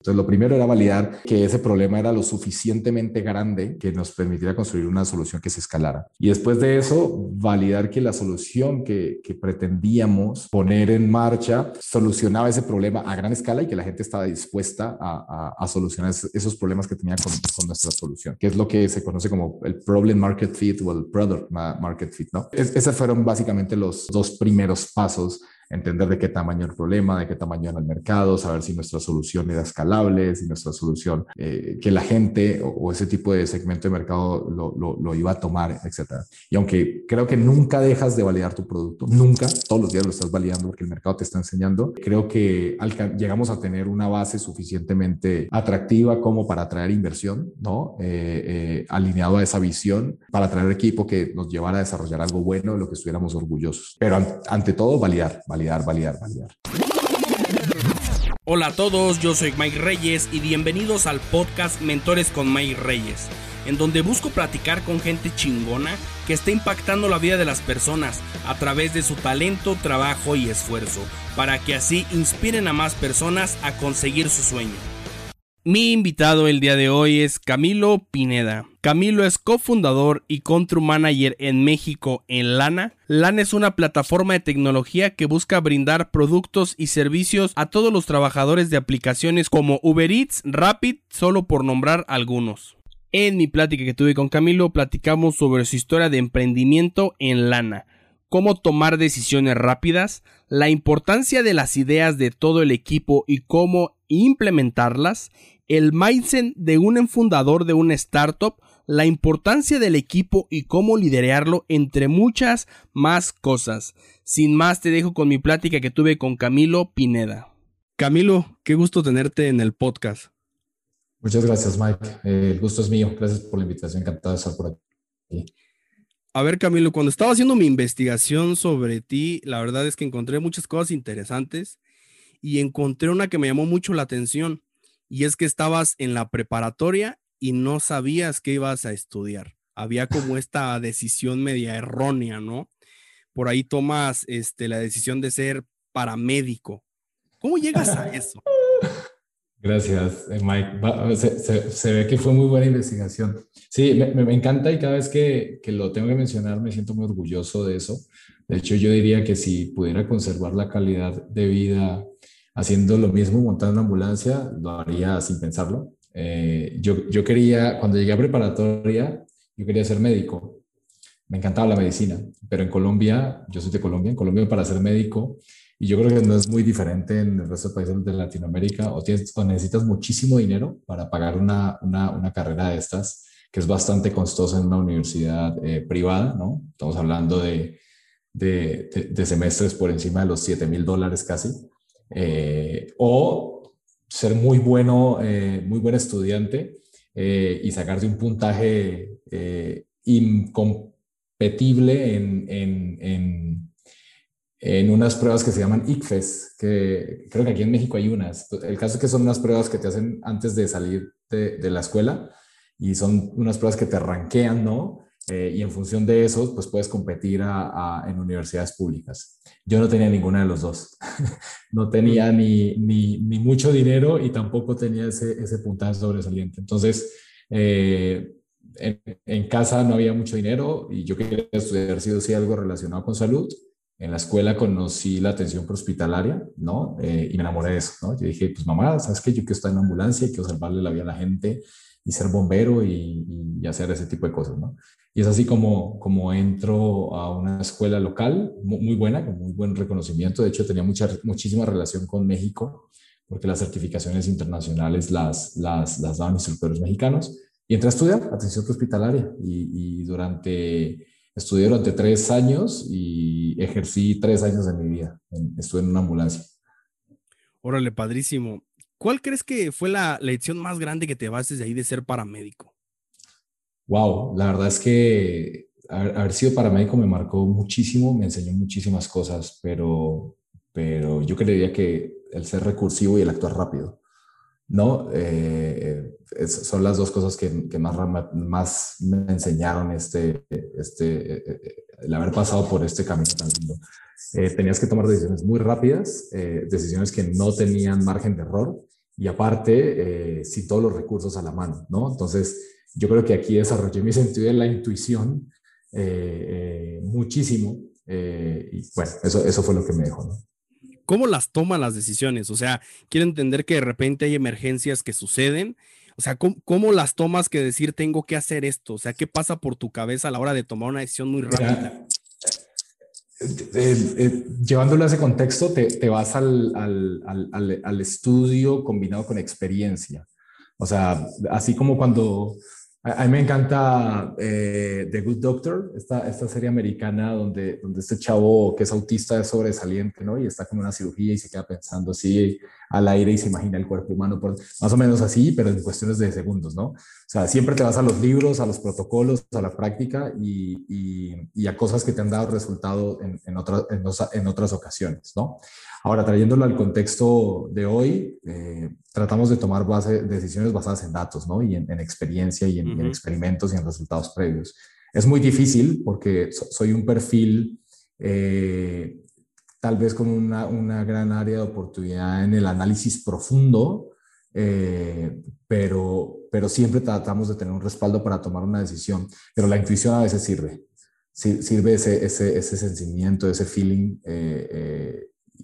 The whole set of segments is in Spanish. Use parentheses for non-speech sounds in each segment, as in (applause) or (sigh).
Entonces, lo primero era validar que ese problema era lo suficientemente grande que nos permitiera construir una solución que se escalara. Y después de eso, validar que la solución que, pretendíamos poner en marcha solucionaba ese problema a gran escala y que la gente estaba dispuesta a, solucionar esos problemas que tenía con, nuestra solución, que es lo que se conoce como el problem market fit o el product market fit, ¿no? Es, fueron básicamente los dos primeros pasos entender de qué tamaño el problema, de qué tamaño era el mercado, saber si nuestra solución era escalable, si nuestra solución, eh, que la gente o, ese tipo de segmento de mercado lo, lo, lo, iba a tomar, etcétera. Y aunque creo que nunca dejas de validar tu producto, nunca, todos los días lo estás validando porque el mercado te está enseñando, creo que llegamos a tener una base suficientemente atractiva como para atraer inversión, ¿no? Eh, eh, alineado a esa visión, para atraer equipo que nos llevara a desarrollar algo bueno de lo que estuviéramos orgullosos. Pero ante todo, validar, validar Hola a todos, yo soy Mike Reyes y bienvenidos al podcast Mentores con Mike Reyes, en donde busco platicar con gente chingona que está impactando la vida de las personas a través de su talento, trabajo y esfuerzo, para que así inspiren a más personas a conseguir su sueño. Mi invitado el día de hoy es Camilo Pineda. Camilo es cofundador y country manager en México en Lana. Lana es una plataforma de tecnología que busca brindar productos y servicios a todos los trabajadores de aplicaciones como Uber Eats, Rapid, solo por nombrar algunos. En mi plática que tuve con Camilo platicamos sobre su historia de emprendimiento en Lana cómo tomar decisiones rápidas, la importancia de las ideas de todo el equipo y cómo implementarlas, el mindset de un fundador de una startup, la importancia del equipo y cómo liderarlo, entre muchas más cosas. Sin más, te dejo con mi plática que tuve con Camilo Pineda. Camilo, qué gusto tenerte en el podcast. Muchas gracias, Mike. Eh, el gusto es mío. Gracias por la invitación. Encantado de estar por aquí. A ver, Camilo, cuando estaba haciendo mi investigación sobre ti, la verdad es que encontré muchas cosas interesantes y encontré una que me llamó mucho la atención y es que estabas en la preparatoria y no sabías qué ibas a estudiar. Había como esta decisión media errónea, ¿no? Por ahí tomas este, la decisión de ser paramédico. ¿Cómo llegas a (laughs) eso? Gracias, eh, Mike. Se, ve que fue muy buena investigación. Sí, me, encanta y cada vez que, que, lo tengo que mencionar me siento muy orgulloso de eso. De hecho, yo diría que si pudiera conservar la calidad de vida haciendo lo mismo, montando una ambulancia, lo haría sin pensarlo. Eh, yo, yo quería, cuando llegué a preparatoria, yo quería ser médico. Me encantaba la medicina, pero en Colombia, yo soy de Colombia, en Colombia para ser médico, y yo creo que no es muy diferente en el resto de países de Latinoamérica, o, tienes, o necesitas muchísimo dinero para pagar una, una, una, carrera de estas, que es bastante costosa en una universidad eh, privada, ¿no? Estamos hablando de, de, de, de semestres por encima de los 7 mil dólares casi. Eh, o ser muy bueno, eh, muy buen estudiante eh, y sacarte un puntaje incompetible en, en, en, en, unas pruebas que se llaman ICFES, que creo que aquí en México hay unas. El caso es que son unas pruebas que te hacen antes de salir de, de la escuela y son unas pruebas que te ranquean, ¿no? Eh, y en función de eso, pues puedes competir en universidades públicas. Yo no tenía ninguna de los dos. (laughs) no tenía ni, ni, ni, mucho dinero y tampoco tenía ese, ese puntaje sobresaliente. Entonces, eh, en, en, casa no había mucho dinero y yo quería estudiar sí o sí algo relacionado con salud. En la escuela conocí la atención prehospitalaria, ¿no? Eh, y me enamoré de eso, ¿no? Yo dije, pues mamá, ¿sabes qué? Yo quiero estar en ambulancia y quiero salvarle la vida a la gente y ser bombero y, y, hacer ese tipo de cosas, ¿no? Y es así como, como entro a una escuela local muy, buena, con muy buen reconocimiento. De hecho, tenía mucha, muchísima relación con México, porque las certificaciones internacionales las, las, las daban instructores mexicanos. Y entré a estudiar atención hospitalaria y, y durante, estudié durante tres años y ejercí tres años de mi vida. estuve en una ambulancia. Órale, padrísimo. ¿Cuál crees que fue la lección más grande que te vas desde ahí de ser paramédico? Wow, la verdad es que haber, sido paramédico me marcó muchísimo, me enseñó muchísimas cosas, pero, pero yo creería que el ser recursivo y el actuar rápido, ¿no? Eh, son las dos cosas que, que, más, más me enseñaron este, este, eh, eh, el haber pasado por este camino tan lindo. Tenías que tomar decisiones muy rápidas, decisiones que no tenían margen de error y aparte, eh, sin todos los recursos a la mano, ¿no? Entonces, yo creo que aquí desarrollé mi (laughs) sentido de la intuición eh, muchísimo y bueno, eso, eso fue lo que me dejó, ¿no? ¿Cómo las toman las decisiones? O sea, quiero entender que de repente hay emergencias que suceden. O sea, ¿cómo, las tomas que decir tengo que hacer esto? O sea, ¿qué pasa por tu cabeza a la hora de tomar una decisión muy rápida? Eh, eh, llevándolo a ese contexto, te, vas al, al, estudio combinado con experiencia. O sea, así como cuando a, mí me encanta eh, The Good Doctor, esta, esta serie americana donde, donde este chavo que es autista es sobresaliente, ¿no? Y está con una cirugía y se queda pensando así al aire y se imagina el cuerpo humano, por, más o menos así, pero en cuestiones de segundos, ¿no? O sea, siempre te vas a los libros, a los protocolos, a la práctica y, y, a cosas que te han dado resultado en, en, en, en otras ocasiones, ¿no? Ahora, trayéndolo al contexto de hoy, eh, tratamos de tomar base, decisiones basadas en datos, ¿no? Y en, experiencia y en, experimentos y en resultados previos. Es muy difícil porque soy un perfil eh, tal vez con una, una, gran área de oportunidad en el análisis profundo, eh, pero, pero siempre tratamos de tener un respaldo para tomar una decisión. Pero la intuición a veces sirve. Sirve ese, ese, ese sentimiento, ese feeling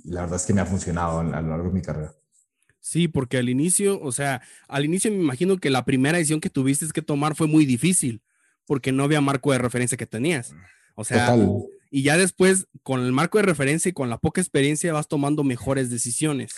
la verdad es que me ha funcionado a, lo largo de mi carrera. Sí, porque al inicio, o sea, al inicio me imagino que la primera decisión que tuviste que tomar fue muy difícil, porque no había marco de referencia que tenías. O sea, y ya después, con el marco de referencia y con la poca experiencia, vas tomando mejores decisiones.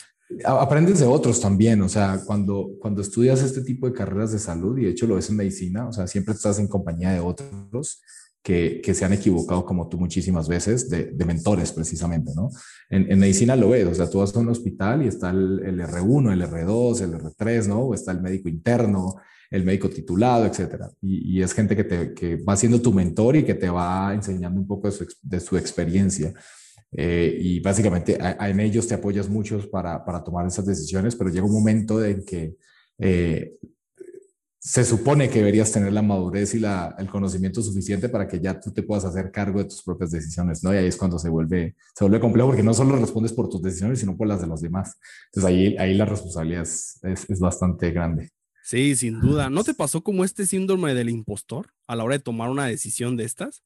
Aprendes de otros también, o sea, cuando, cuando estudias este tipo de carreras de salud, y de hecho lo ves en medicina, o sea, siempre estás en compañía de otros, que, se han equivocado como tú muchísimas veces, de, mentores precisamente, ¿no? En, medicina lo ves, o sea, tú vas a un hospital y está el, R1, el R2, el R3, ¿no? O está el médico interno, el médico titulado, etcétera. Y, es gente que, te, que va siendo tu mentor y que te va enseñando un poco de su, experiencia. Eh, y básicamente en ellos te apoyas mucho para, para, tomar esas decisiones, pero llega un momento en que eh, se supone que deberías tener la madurez y la, el conocimiento suficiente para que ya tú te puedas hacer cargo de tus propias decisiones, ¿no? Y ahí es cuando se vuelve, se vuelve complejo porque no solo respondes por tus decisiones, sino por las de los demás. Entonces ahí, ahí la responsabilidad es, es, bastante grande. Sí, sin duda. ¿No te pasó como este síndrome del impostor a la hora de tomar una decisión de estas?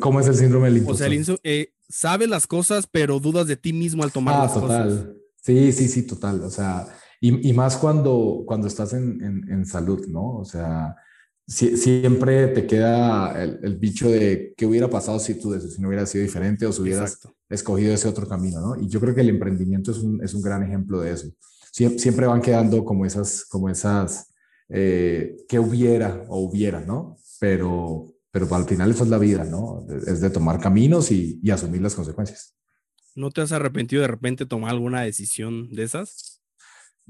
¿Cómo es el síndrome del impostor? O sea, eh, sabes las cosas, pero dudas de ti mismo al tomar ah, las total. cosas. Sí, sí, sí, total. O sea, y, más cuando, cuando estás en, en, salud, ¿no? O sea, siempre te queda el, bicho de qué hubiera pasado si tu decisión hubiera sido diferente o si hubieras escogido ese otro camino, ¿no? Y yo creo que el emprendimiento es un, es un gran ejemplo de eso. siempre van quedando como esas, como esas, eh, qué hubiera o hubiera, ¿no? Pero, pero al final eso es la vida, ¿no? Es de tomar caminos y, y asumir las consecuencias. ¿No te has arrepentido de repente tomar alguna decisión de esas?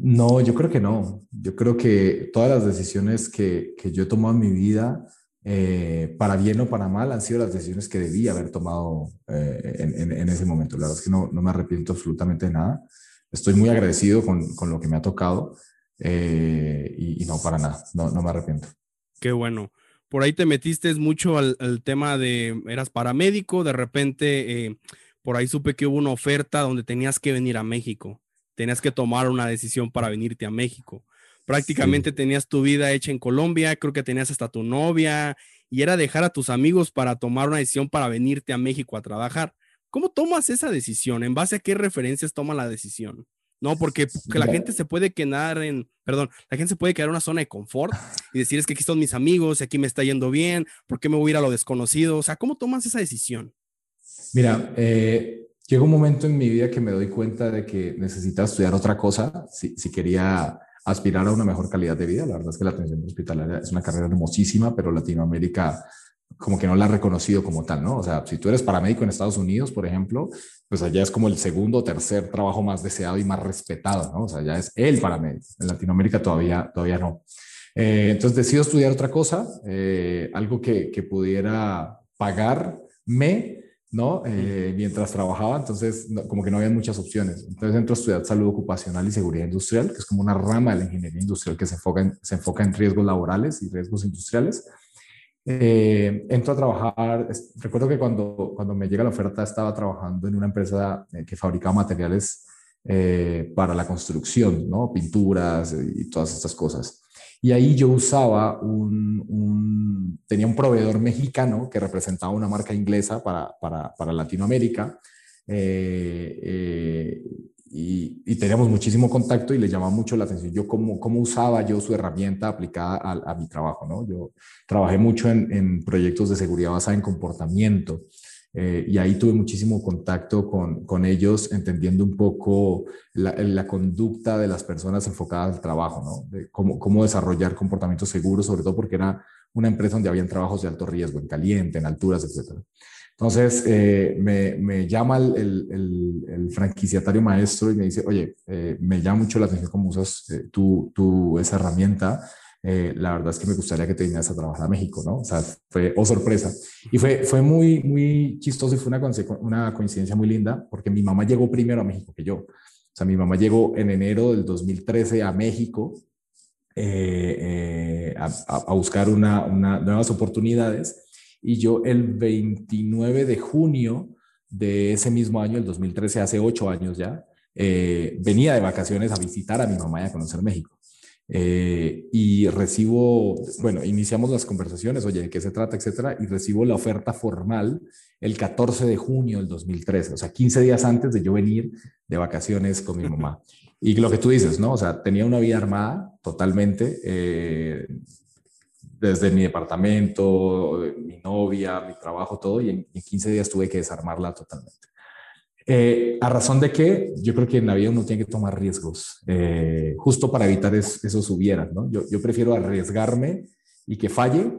No, yo creo que no. Yo creo que todas las decisiones que, que yo he tomado en mi vida, eh, para bien o para mal, han sido las decisiones que debía haber tomado eh, en, en, ese momento. La verdad es que no, no, me arrepiento absolutamente de nada. Estoy muy agradecido con, con lo que me ha tocado eh, y, no, para nada, no, no, me arrepiento. Qué bueno. Por ahí te metiste mucho al, al tema de, eras paramédico, de repente, por ahí supe que hubo una oferta donde tenías que venir a México tenías que tomar una decisión para venirte a México. Prácticamente tenías tu vida hecha en Colombia, creo que tenías hasta tu novia y era dejar a tus amigos para tomar una decisión para venirte a México a trabajar. ¿Cómo tomas esa decisión? ¿En base a qué referencias toma la decisión? No, porque la gente se puede quedar en, perdón, la gente se puede quedar en una zona de confort y decir es que aquí están mis amigos, y aquí me está yendo bien, ¿por qué me voy a ir a lo desconocido? O sea, ¿cómo tomas esa decisión? Mira, eh, Llegó un momento en mi vida que me doy cuenta de que necesitaba estudiar otra cosa si, si, quería aspirar a una mejor calidad de vida. La verdad es que la atención hospitalaria es una carrera hermosísima, pero Latinoamérica como que no la ha reconocido como tal, ¿no? O sea, si tú eres paramédico en Estados Unidos, por ejemplo, pues allá es como el segundo o tercer trabajo más deseado y más respetado, ¿no? O sea, ya es el paramédico. En Latinoamérica todavía, todavía no. Eh, entonces decido estudiar otra cosa, eh, algo que, que pudiera pagarme ¿no? Eh, mientras trabajaba, entonces como que no había muchas opciones. Entonces entro a estudiar salud ocupacional y seguridad industrial, que es como una rama de la ingeniería industrial que se enfoca en, se enfoca en riesgos laborales y riesgos industriales. Eh, entro a trabajar, recuerdo que cuando, cuando me llega la oferta estaba trabajando en una empresa eh, que fabricaba materiales eh, para la construcción, ¿no? Pinturas y todas estas cosas. Y ahí yo usaba un, tenía un proveedor mexicano que representaba una marca inglesa para, para, para Latinoamérica. Eh, eh, y, teníamos muchísimo contacto y le llamaba mucho la atención yo cómo, cómo usaba yo su herramienta aplicada a, mi trabajo, ¿no? Yo trabajé mucho en, en proyectos de seguridad basada en comportamiento eh, y ahí tuve muchísimo contacto con, con ellos, entendiendo un poco la, la, conducta de las personas enfocadas al trabajo, ¿no? De cómo, cómo desarrollar comportamientos seguros, sobre todo porque era una empresa donde habían trabajos de alto riesgo, en caliente, en alturas, etcétera. Entonces eh, me, me, llama el, el, el, franquiciatario maestro y me dice, oye, eh, me llama mucho la atención cómo usas tú, tú, esa herramienta eh, la verdad es que me gustaría que te vinieras a trabajar a México, ¿no? O sea, fue, oh sorpresa. Y fue, fue muy, muy chistoso y fue una, una coincidencia muy linda porque mi mamá llegó primero a México que yo. O sea, mi mamá llegó en enero del 2013 a México eh, eh, a, a, buscar una, una, nuevas oportunidades y yo el 29 de junio de ese mismo año, el 2013, hace ocho años ya, venía de vacaciones a visitar a mi mamá y a conocer México. Eh, y recibo, bueno, iniciamos las conversaciones, oye, ¿de qué se trata, etcétera? Y recibo la oferta formal el 14 de junio del 2013, o sea, 15 días antes de yo venir de vacaciones con mi mamá. (laughs) Y lo que tú dices, ¿no? O sea, tenía una vida armada totalmente, eh, desde mi departamento, mi novia, mi trabajo, todo, y en, en 15 días tuve que desarmarla totalmente. Eh, a razón de que yo creo que en la vida uno tiene que tomar riesgos, eh, justo para evitar eso subiera, ¿no? Yo, yo, prefiero arriesgarme y que falle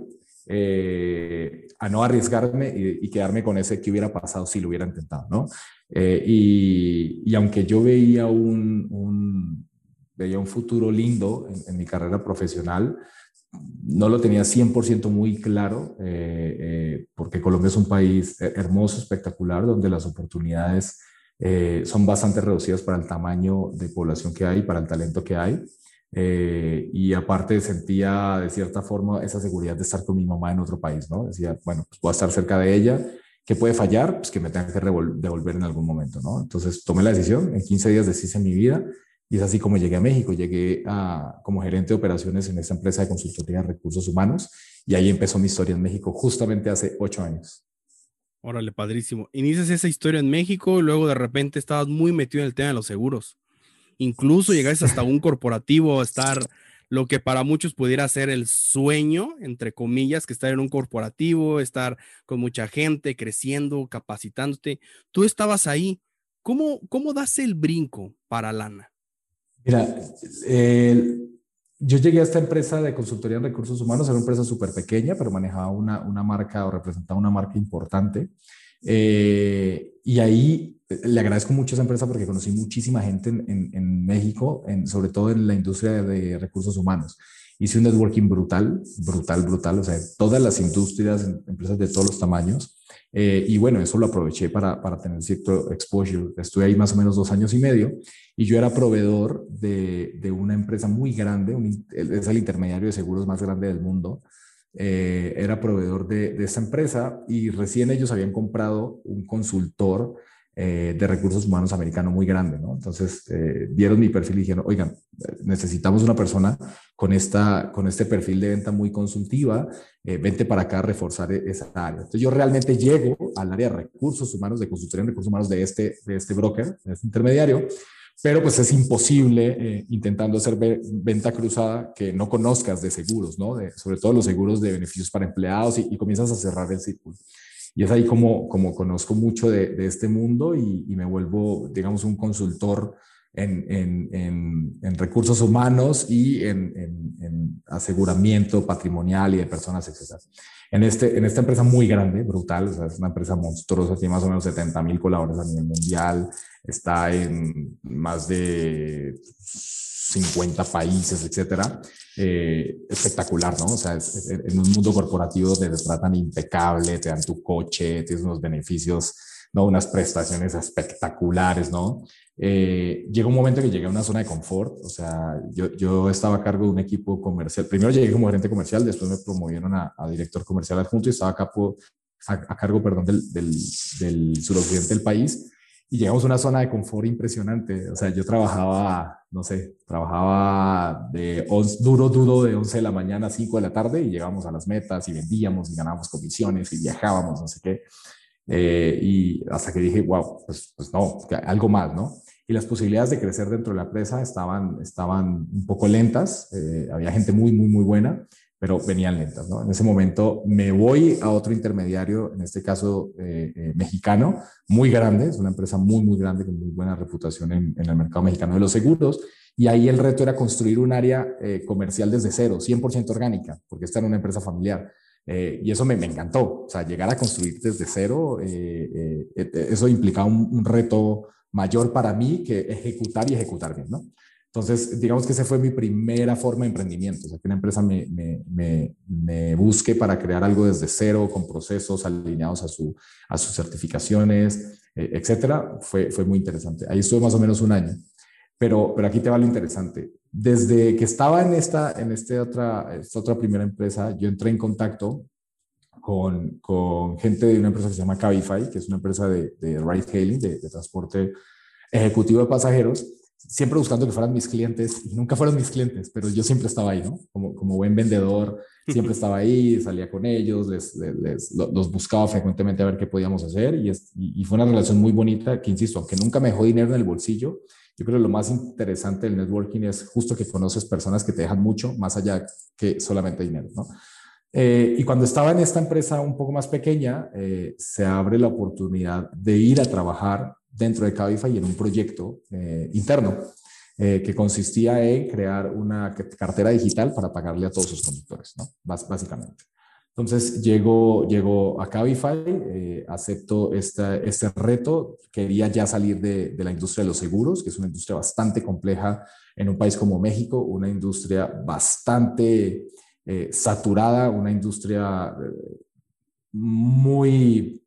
eh, a no arriesgarme y, quedarme con ese que hubiera pasado si lo hubiera intentado, ¿no? Y, y, aunque yo veía un, veía un futuro lindo en mi carrera profesional, no lo tenía 100% muy claro, eh, eh, porque Colombia es un país hermoso, espectacular, donde las oportunidades eh, son bastante reducidas para el tamaño de población que hay, para el talento que hay. y aparte sentía de cierta forma esa seguridad de estar con mi mamá en otro país, ¿no? Decía, bueno, pues voy a estar cerca de ella, ¿qué puede fallar? Pues que me tenga que devolver en algún momento, ¿no? Entonces tomé la decisión, en 15 días deshice mi vida y es así como llegué a México. Llegué a, como gerente de operaciones en esta empresa de consultoría de recursos humanos y ahí empezó mi historia en México justamente hace ocho años. Órale, padrísimo. Inicias esa historia en México y luego de repente estabas muy metido en el tema de los seguros. Incluso llegaste hasta un corporativo a estar lo que para muchos pudiera ser el sueño, entre comillas, que estar en un corporativo, estar con mucha gente, creciendo, capacitándote. Tú estabas ahí. ¿Cómo, cómo das el brinco para lana? Mira, yo llegué a esta empresa de consultoría en recursos humanos, era una empresa súper pequeña, pero manejaba una, una, marca o representaba una marca importante. Eh, y ahí eh, le agradezco mucho a esa empresa porque conocí muchísima gente en, en, México, en, sobre todo en la industria de recursos humanos hice un networking brutal, brutal, brutal, o sea, todas las industrias, empresas de todos los tamaños. Eh, y bueno, eso lo aproveché para, para tener cierto exposure. Estuve ahí más o menos dos años y medio y yo era proveedor de, de una empresa muy grande, es el intermediario de seguros más grande del mundo. Eh, era proveedor de, de empresa y recién ellos habían comprado un consultor eh, de recursos humanos americano muy grande, ¿no? Entonces, eh, vieron mi perfil y dijeron, oigan, necesitamos una persona con, esta, con este perfil de venta muy consultiva, eh, vente para acá a reforzar e-, esa área. Entonces, yo realmente llego al área de recursos humanos, de consultoría en recursos humanos de este, de este broker, de este intermediario, pero pues es imposible intentando hacer venta cruzada que no conozcas de seguros, ¿no? De, sobre todo los seguros de beneficios para empleados y, y comienzas a cerrar el círculo. Y es ahí como, como conozco mucho de, de este mundo y, y, me vuelvo, digamos, un consultor en, en, en, recursos humanos y en, aseguramiento patrimonial y de personas, etc. En, este, en esta empresa muy grande, brutal, o sea, es una empresa monstruosa, tiene más o menos 70 mil colaboradores a nivel mundial, está en más de 50 países, etcétera. Eh, espectacular, ¿no? O sea, en un mundo corporativo te tratan impecable, te dan tu coche, tienes unos beneficios, ¿no? Unas prestaciones espectaculares, ¿no? Eh, llega un momento que llegué a una zona de confort, o sea, yo, yo estaba a cargo de un equipo comercial. Primero llegué como gerente comercial, después me promovieron a, director comercial adjunto y estaba a, a, cargo, perdón, del, del, del suroccidente del país y llegamos a una zona de confort impresionante. O sea, yo trabajaba, no sé, trabajaba de duro, duro de 11 de la mañana a 5 de la tarde y llegamos a las metas y vendíamos y ganábamos comisiones y viajábamos, no sé qué. Eh, y hasta que dije, wow, pues, pues no, algo más, ¿no? Y las posibilidades de crecer dentro de la empresa estaban, estaban un poco lentas. Eh, había gente muy, muy, muy buena pero venían lentas. ¿no? En ese momento me voy a otro intermediario, en este caso eh, eh, mexicano, muy grande, es una empresa muy, muy grande con muy buena reputación en, el mercado mexicano de los seguros, y ahí el reto era construir un área eh, comercial desde cero, 100% orgánica, porque esta era una empresa familiar. Y eso me, me, encantó, o sea, llegar a construir desde cero, eso implicaba un, un reto mayor para mí que ejecutar y ejecutar bien, ¿no? Entonces, digamos que esa fue mi primera forma de emprendimiento, o sea, que una empresa me, me, me, busque para crear algo desde cero, con procesos alineados a, su, a sus certificaciones, eh, etcétera, fue, fue muy interesante. Ahí estuve más o menos un año, pero, pero aquí te va lo interesante. Desde que estaba en esta, en este otra, esta otra primera empresa, yo entré en contacto con, con, gente de una empresa que se llama Cabify, que es una empresa de, de ride hailing, de, de transporte ejecutivo de pasajeros, siempre buscando que fueran mis clientes y nunca fueron mis clientes, pero yo siempre estaba ahí, ¿no? Como, como buen vendedor, siempre (laughs) estaba ahí, salía con ellos, les, les, los buscaba frecuentemente a ver qué podíamos hacer y, y, fue una relación muy bonita que, insisto, aunque nunca me dejó dinero en el bolsillo, yo creo que lo más interesante del networking es justo que conoces personas que te dejan mucho más allá que solamente dinero, ¿no? Eh, y cuando estaba en esta empresa un poco más pequeña, eh, se abre la oportunidad de ir a trabajar dentro de Cabify en un proyecto eh, interno eh, que consistía en crear una cartera digital para pagarle a todos sus conductores, ¿no? básicamente. Entonces llego, llego a Cabify, eh, acepto esta, este reto, quería ya salir de, de, la industria de los seguros, que es una industria bastante compleja en un país como México, una industria bastante saturada, una industria muy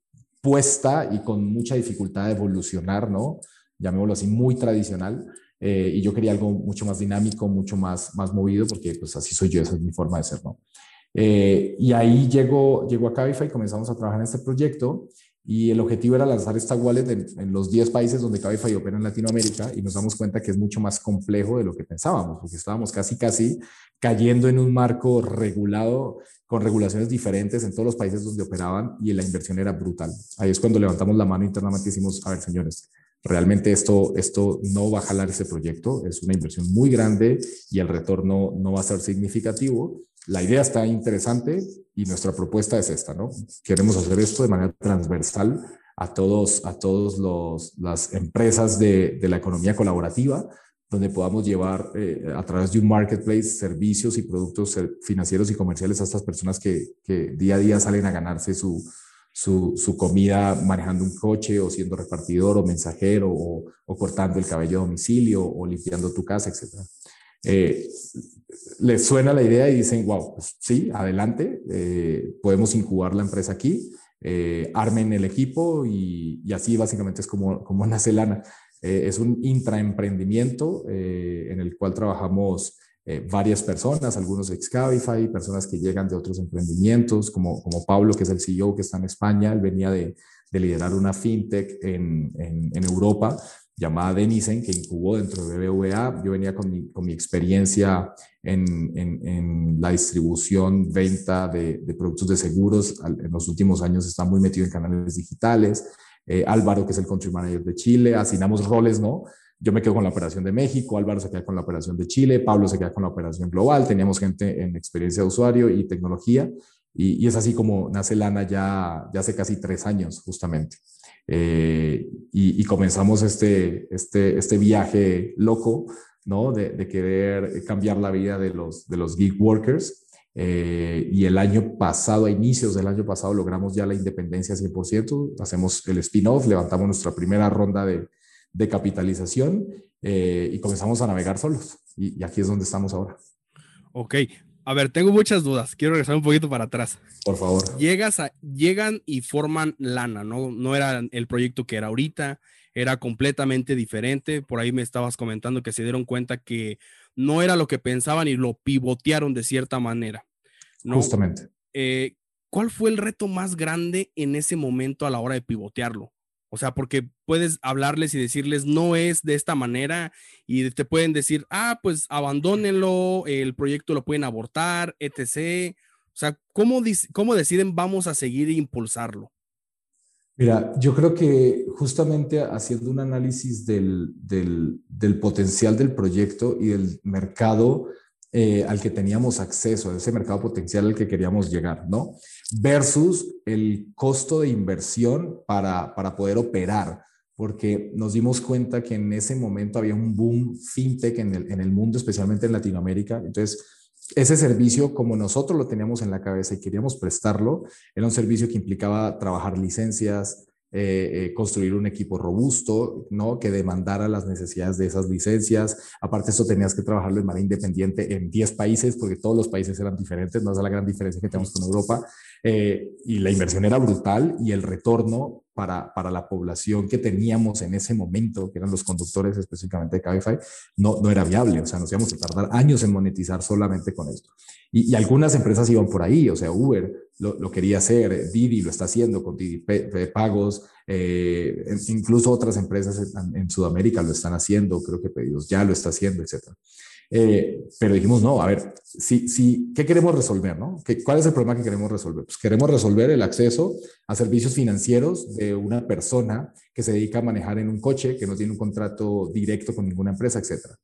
puesta y con mucha dificultad de evolucionar, ¿no? Llamémoslo así, muy tradicional. Eh, y yo quería algo mucho más dinámico, mucho más, más movido, porque pues así soy yo, esa es mi forma de ser, ¿no? Eh, y ahí llegó, llegó a Cabify comenzamos a trabajar en este proyecto y el objetivo era lanzar esta wallet en, en los 10 países donde Cabify opera en Latinoamérica y nos damos cuenta que es mucho más complejo de lo que pensábamos, porque estábamos casi, casi cayendo en un marco regulado con regulaciones diferentes en todos los países donde operaban y la inversión era brutal. Ahí es cuando levantamos la mano internamente y decimos, a ver, señores, realmente esto, esto no va a jalar ese proyecto, es una inversión muy grande y el retorno no va a ser significativo. La idea está interesante y nuestra propuesta es esta, ¿no? Queremos hacer esto de manera transversal a todos, a todos los, las empresas de, de la economía colaborativa donde podamos llevar eh, a través de un marketplace servicios y productos financieros y comerciales a estas personas que, que día a día salen a ganarse su, su, su, comida manejando un coche o siendo repartidor o mensajero o, o cortando el cabello a domicilio o limpiando tu casa, etc. Eh, les suena la idea y dicen, wow, pues sí, adelante, eh, podemos incubar la empresa aquí, armen el equipo y, y, así básicamente es como, como (laughs) nace Lana. Eh, es un intraemprendimiento eh, en el cual trabajamos eh, varias personas, algunos ex Cabify, personas que llegan de otros emprendimientos, como, como Pablo, que es el CEO que está en España, él venía de, de liderar una fintech en, en, Europa llamada Denisen, que incubó dentro de BBVA. Yo venía con mi, con mi experiencia en, en, la distribución, venta de, de, productos de seguros. En los últimos años está muy metido en canales digitales. Eh, Álvaro, que es el country manager de Chile, asignamos roles, ¿no? Yo me quedo con la operación de México, Álvaro se queda con la operación de Chile, Pablo se queda con la operación global, teníamos gente en experiencia de usuario y tecnología, y, es así como nace Lana ya, ya hace casi tres años, justamente. Eh, y, comenzamos este, este, este viaje loco, ¿no? De, de, querer cambiar la vida de los, de los geek workers eh, y el año pasado, a inicios del año pasado, logramos ya la independencia 100%, hacemos el spin-off, levantamos nuestra primera ronda de, de capitalización eh, y comenzamos a navegar solos. Y, aquí es donde estamos ahora. Ok, a ver, tengo muchas dudas. Quiero regresar un poquito para atrás. Por favor. Llegas a, llegan y forman Lana, ¿no? No era el proyecto que era ahorita, era completamente diferente. Por ahí me estabas comentando que se dieron cuenta que no era lo que pensaban y lo pivotearon de cierta manera. Justamente. Eh, ¿Cuál fue el reto más grande en ese momento a la hora de pivotearlo? O sea, porque puedes hablarles y decirles no es de esta manera y te pueden decir, ah, pues abandónenlo, el proyecto lo pueden abortar, etc. O sea, ¿cómo, cómo deciden vamos a seguir e impulsarlo? Mira, yo creo que justamente haciendo un análisis del, del, del potencial del proyecto y del mercado eh, al que teníamos acceso, a ese mercado potencial al que queríamos llegar, ¿no? Versus el costo de inversión para, para poder operar, porque nos dimos cuenta que en ese momento había un boom fintech en el, en el mundo, especialmente en Latinoamérica. Entonces, ese servicio, como nosotros lo teníamos en la cabeza y queríamos prestarlo, era un servicio que implicaba trabajar licencias, eh, eh, construir un equipo robusto, ¿no? Que demandara las necesidades de esas licencias. Aparte, esto tenías que trabajarlo de manera independiente en 10 países, porque todos los países eran diferentes, no es la gran diferencia que tenemos con Europa. Eh, y la inversión era brutal y el retorno para, para, la población que teníamos en ese momento, que eran los conductores específicamente de Cabify, no, no era viable. O sea, nos íbamos a tardar años en monetizar solamente con esto. Y, y algunas empresas iban por ahí, o sea, Uber lo, lo, quería hacer, Didi lo está haciendo con Didi Pagos, eh, incluso otras empresas en, Sudamérica lo están haciendo, creo que Pedidos ya lo está haciendo, etcétera. Eh, pero dijimos, no, a ver, si, si, ¿qué queremos resolver? No? ¿Qué, ¿Cuál es el problema que queremos resolver? Pues queremos resolver el acceso a servicios financieros de una persona que se dedica a manejar en un coche, que no tiene un contrato directo con ninguna empresa, etcétera.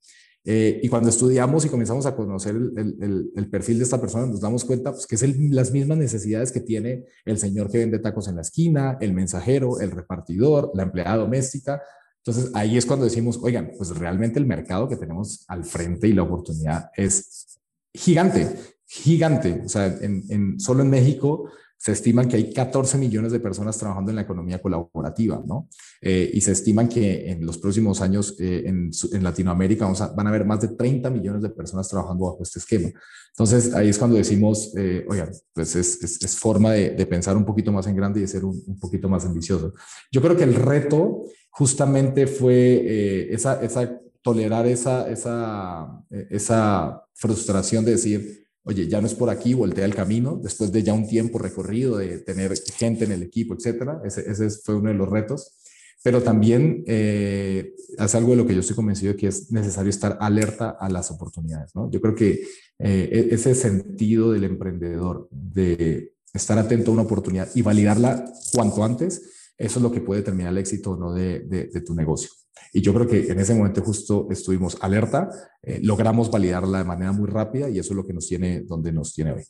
Eh, y cuando estudiamos y comenzamos a conocer el, perfil de esta persona, nos damos cuenta pues, que es las mismas necesidades que tiene el señor que vende tacos en la esquina, el mensajero, el repartidor, la empleada doméstica, entonces ahí es cuando decimos, oigan, pues realmente el mercado que tenemos al frente y la oportunidad es gigante, gigante. O sea, en, solo en México se estiman que hay 14 millones de personas trabajando en la economía colaborativa, ¿no? Eh, y se estiman que en los próximos años eh, en, en, Latinoamérica van a haber más de 30 millones de personas trabajando bajo este esquema. Entonces ahí es cuando decimos, eh, oigan, pues es, es, es forma de, de, pensar un poquito más en grande y de ser un, un poquito más ambicioso. Yo creo que el reto justamente fue eh, esa, esa, tolerar esa, esa, eh, esa frustración de decir, oye, ya no es por aquí, voltea el camino, después de ya un tiempo recorrido, de tener gente en el equipo, etcétera. Ese, ese fue uno de los retos. Pero también eh, es algo de lo que yo estoy convencido de que es necesario estar alerta a las oportunidades. ¿no? Yo creo que eh, e-, ese sentido del emprendedor, de estar atento a una oportunidad y validarla cuanto antes, eso es lo que puede determinar el éxito o no de, tu negocio. Y yo creo que en ese momento justo estuvimos alerta, eh, logramos validarla de manera muy rápida y eso es lo que nos tiene donde nos tiene hoy.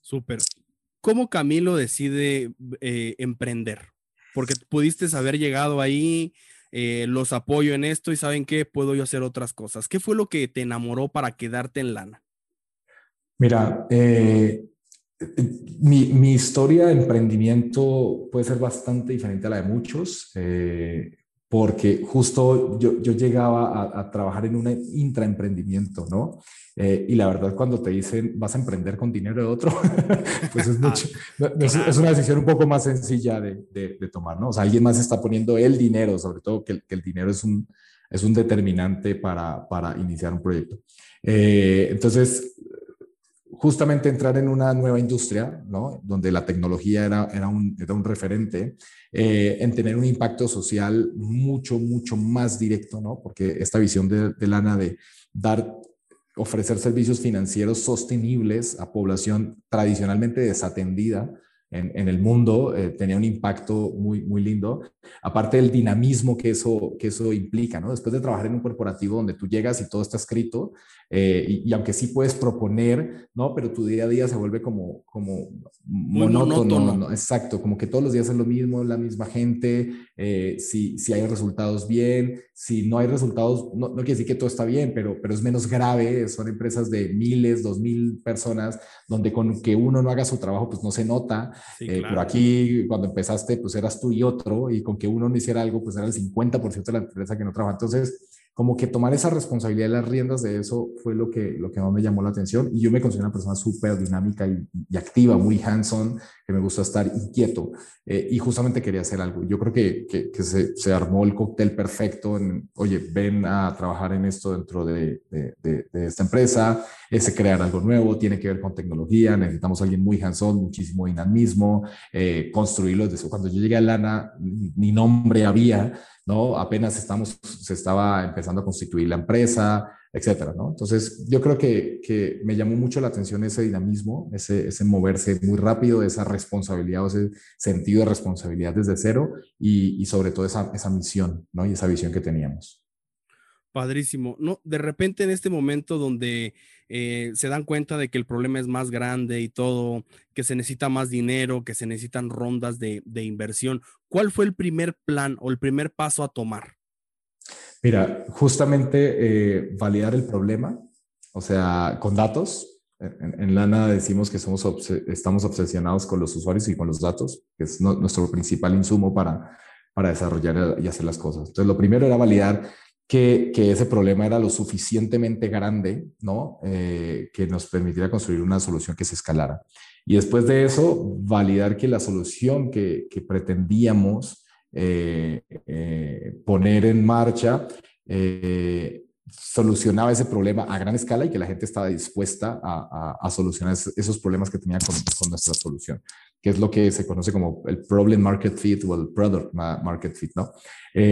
Súper. ¿Cómo Camilo decide eh, emprender? Porque pudiste haber llegado ahí, eh, los apoyo en esto y saben que puedo yo hacer otras cosas. ¿Qué fue lo que te enamoró para quedarte en lana? Mira, eh, mi, mi, historia de emprendimiento puede ser bastante diferente a la de muchos, eh, porque justo yo, yo llegaba a, a, trabajar en un intraemprendimiento, ¿no? Eh, y la verdad, cuando te dicen vas a emprender con dinero de otro, (laughs) pues es, mucho, es, es, una decisión un poco más sencilla de, de, de, tomar, ¿no? O sea, alguien más está poniendo el dinero, sobre todo que, que el dinero es un, es un determinante para, para iniciar un proyecto. Eh, entonces, justamente entrar en una nueva industria, ¿no? donde la tecnología era, era, un, era un referente, eh, en tener un impacto social mucho, mucho más directo, ¿no? porque esta visión de, de Lana de dar, ofrecer servicios financieros sostenibles a población tradicionalmente desatendida, en, en, el mundo eh, tenía un impacto muy, muy lindo. Aparte del dinamismo que eso, que eso implica, ¿no? Después de trabajar en un corporativo donde tú llegas y todo está escrito, eh, y, y, aunque sí puedes proponer, ¿no? Pero tu día a día se vuelve como, como monótono, monótono. ¿no? Exacto, como que todos los días es lo mismo, la misma gente, eh, si, si hay resultados bien, si no hay resultados, no, no, quiere decir que todo está bien, pero, pero es menos grave, son empresas de miles, dos mil personas, donde con que uno no haga su trabajo, pues no se nota, sí, eh, claro. pero aquí cuando empezaste, pues eras tú y otro, y con que uno no hiciera algo, pues era el 50% de la empresa que no trabaja. Entonces, como que tomar esa responsabilidad de las riendas de eso fue lo que, lo que más me llamó la atención. Y yo me considero una persona súper dinámica y, y, activa, muy hands-on, que me gusta estar inquieto. Eh, y justamente quería hacer algo. Yo creo que, que, que se, se, armó el cóctel perfecto. En, Oye, ven a trabajar en esto dentro de, de, de, de esta empresa. Ese crear algo nuevo, tiene que ver con tecnología, necesitamos a alguien muy hands-on, muchísimo dinamismo, eh, construirlo. Desde cuando yo llegué a Lana, ni nombre había, ¿no? Apenas estamos, se estaba empezando a constituir la empresa, etcétera, ¿no? Entonces, yo creo que, que me llamó mucho la atención ese dinamismo, ese, ese moverse muy rápido, esa responsabilidad, ese sentido de responsabilidad desde cero y, y sobre todo esa, esa misión, ¿no? Y esa visión que teníamos. Padrísimo. No, de repente en este momento donde eh, se dan cuenta de que el problema es más grande y todo, que se necesita más dinero, que se necesitan rondas de, de inversión, ¿cuál fue el primer plan o el primer paso a tomar? Mira, justamente eh, validar el problema, o sea, con datos. En, Lana decimos que somos estamos obsesionados con los usuarios y con los datos, que es nuestro principal insumo para, para desarrollar y hacer las cosas. Entonces, lo primero era validar que, que ese problema era lo suficientemente grande, ¿no? Eh, que nos permitiera construir una solución que se escalara. Y después de eso, validar que la solución que, que pretendíamos eh, eh, poner en marcha eh, solucionaba ese problema a gran escala y que la gente estaba dispuesta a, solucionar esos problemas que tenía con, nuestra solución, que es lo que se conoce como el problem market fit o el product market fit, ¿no? E, e,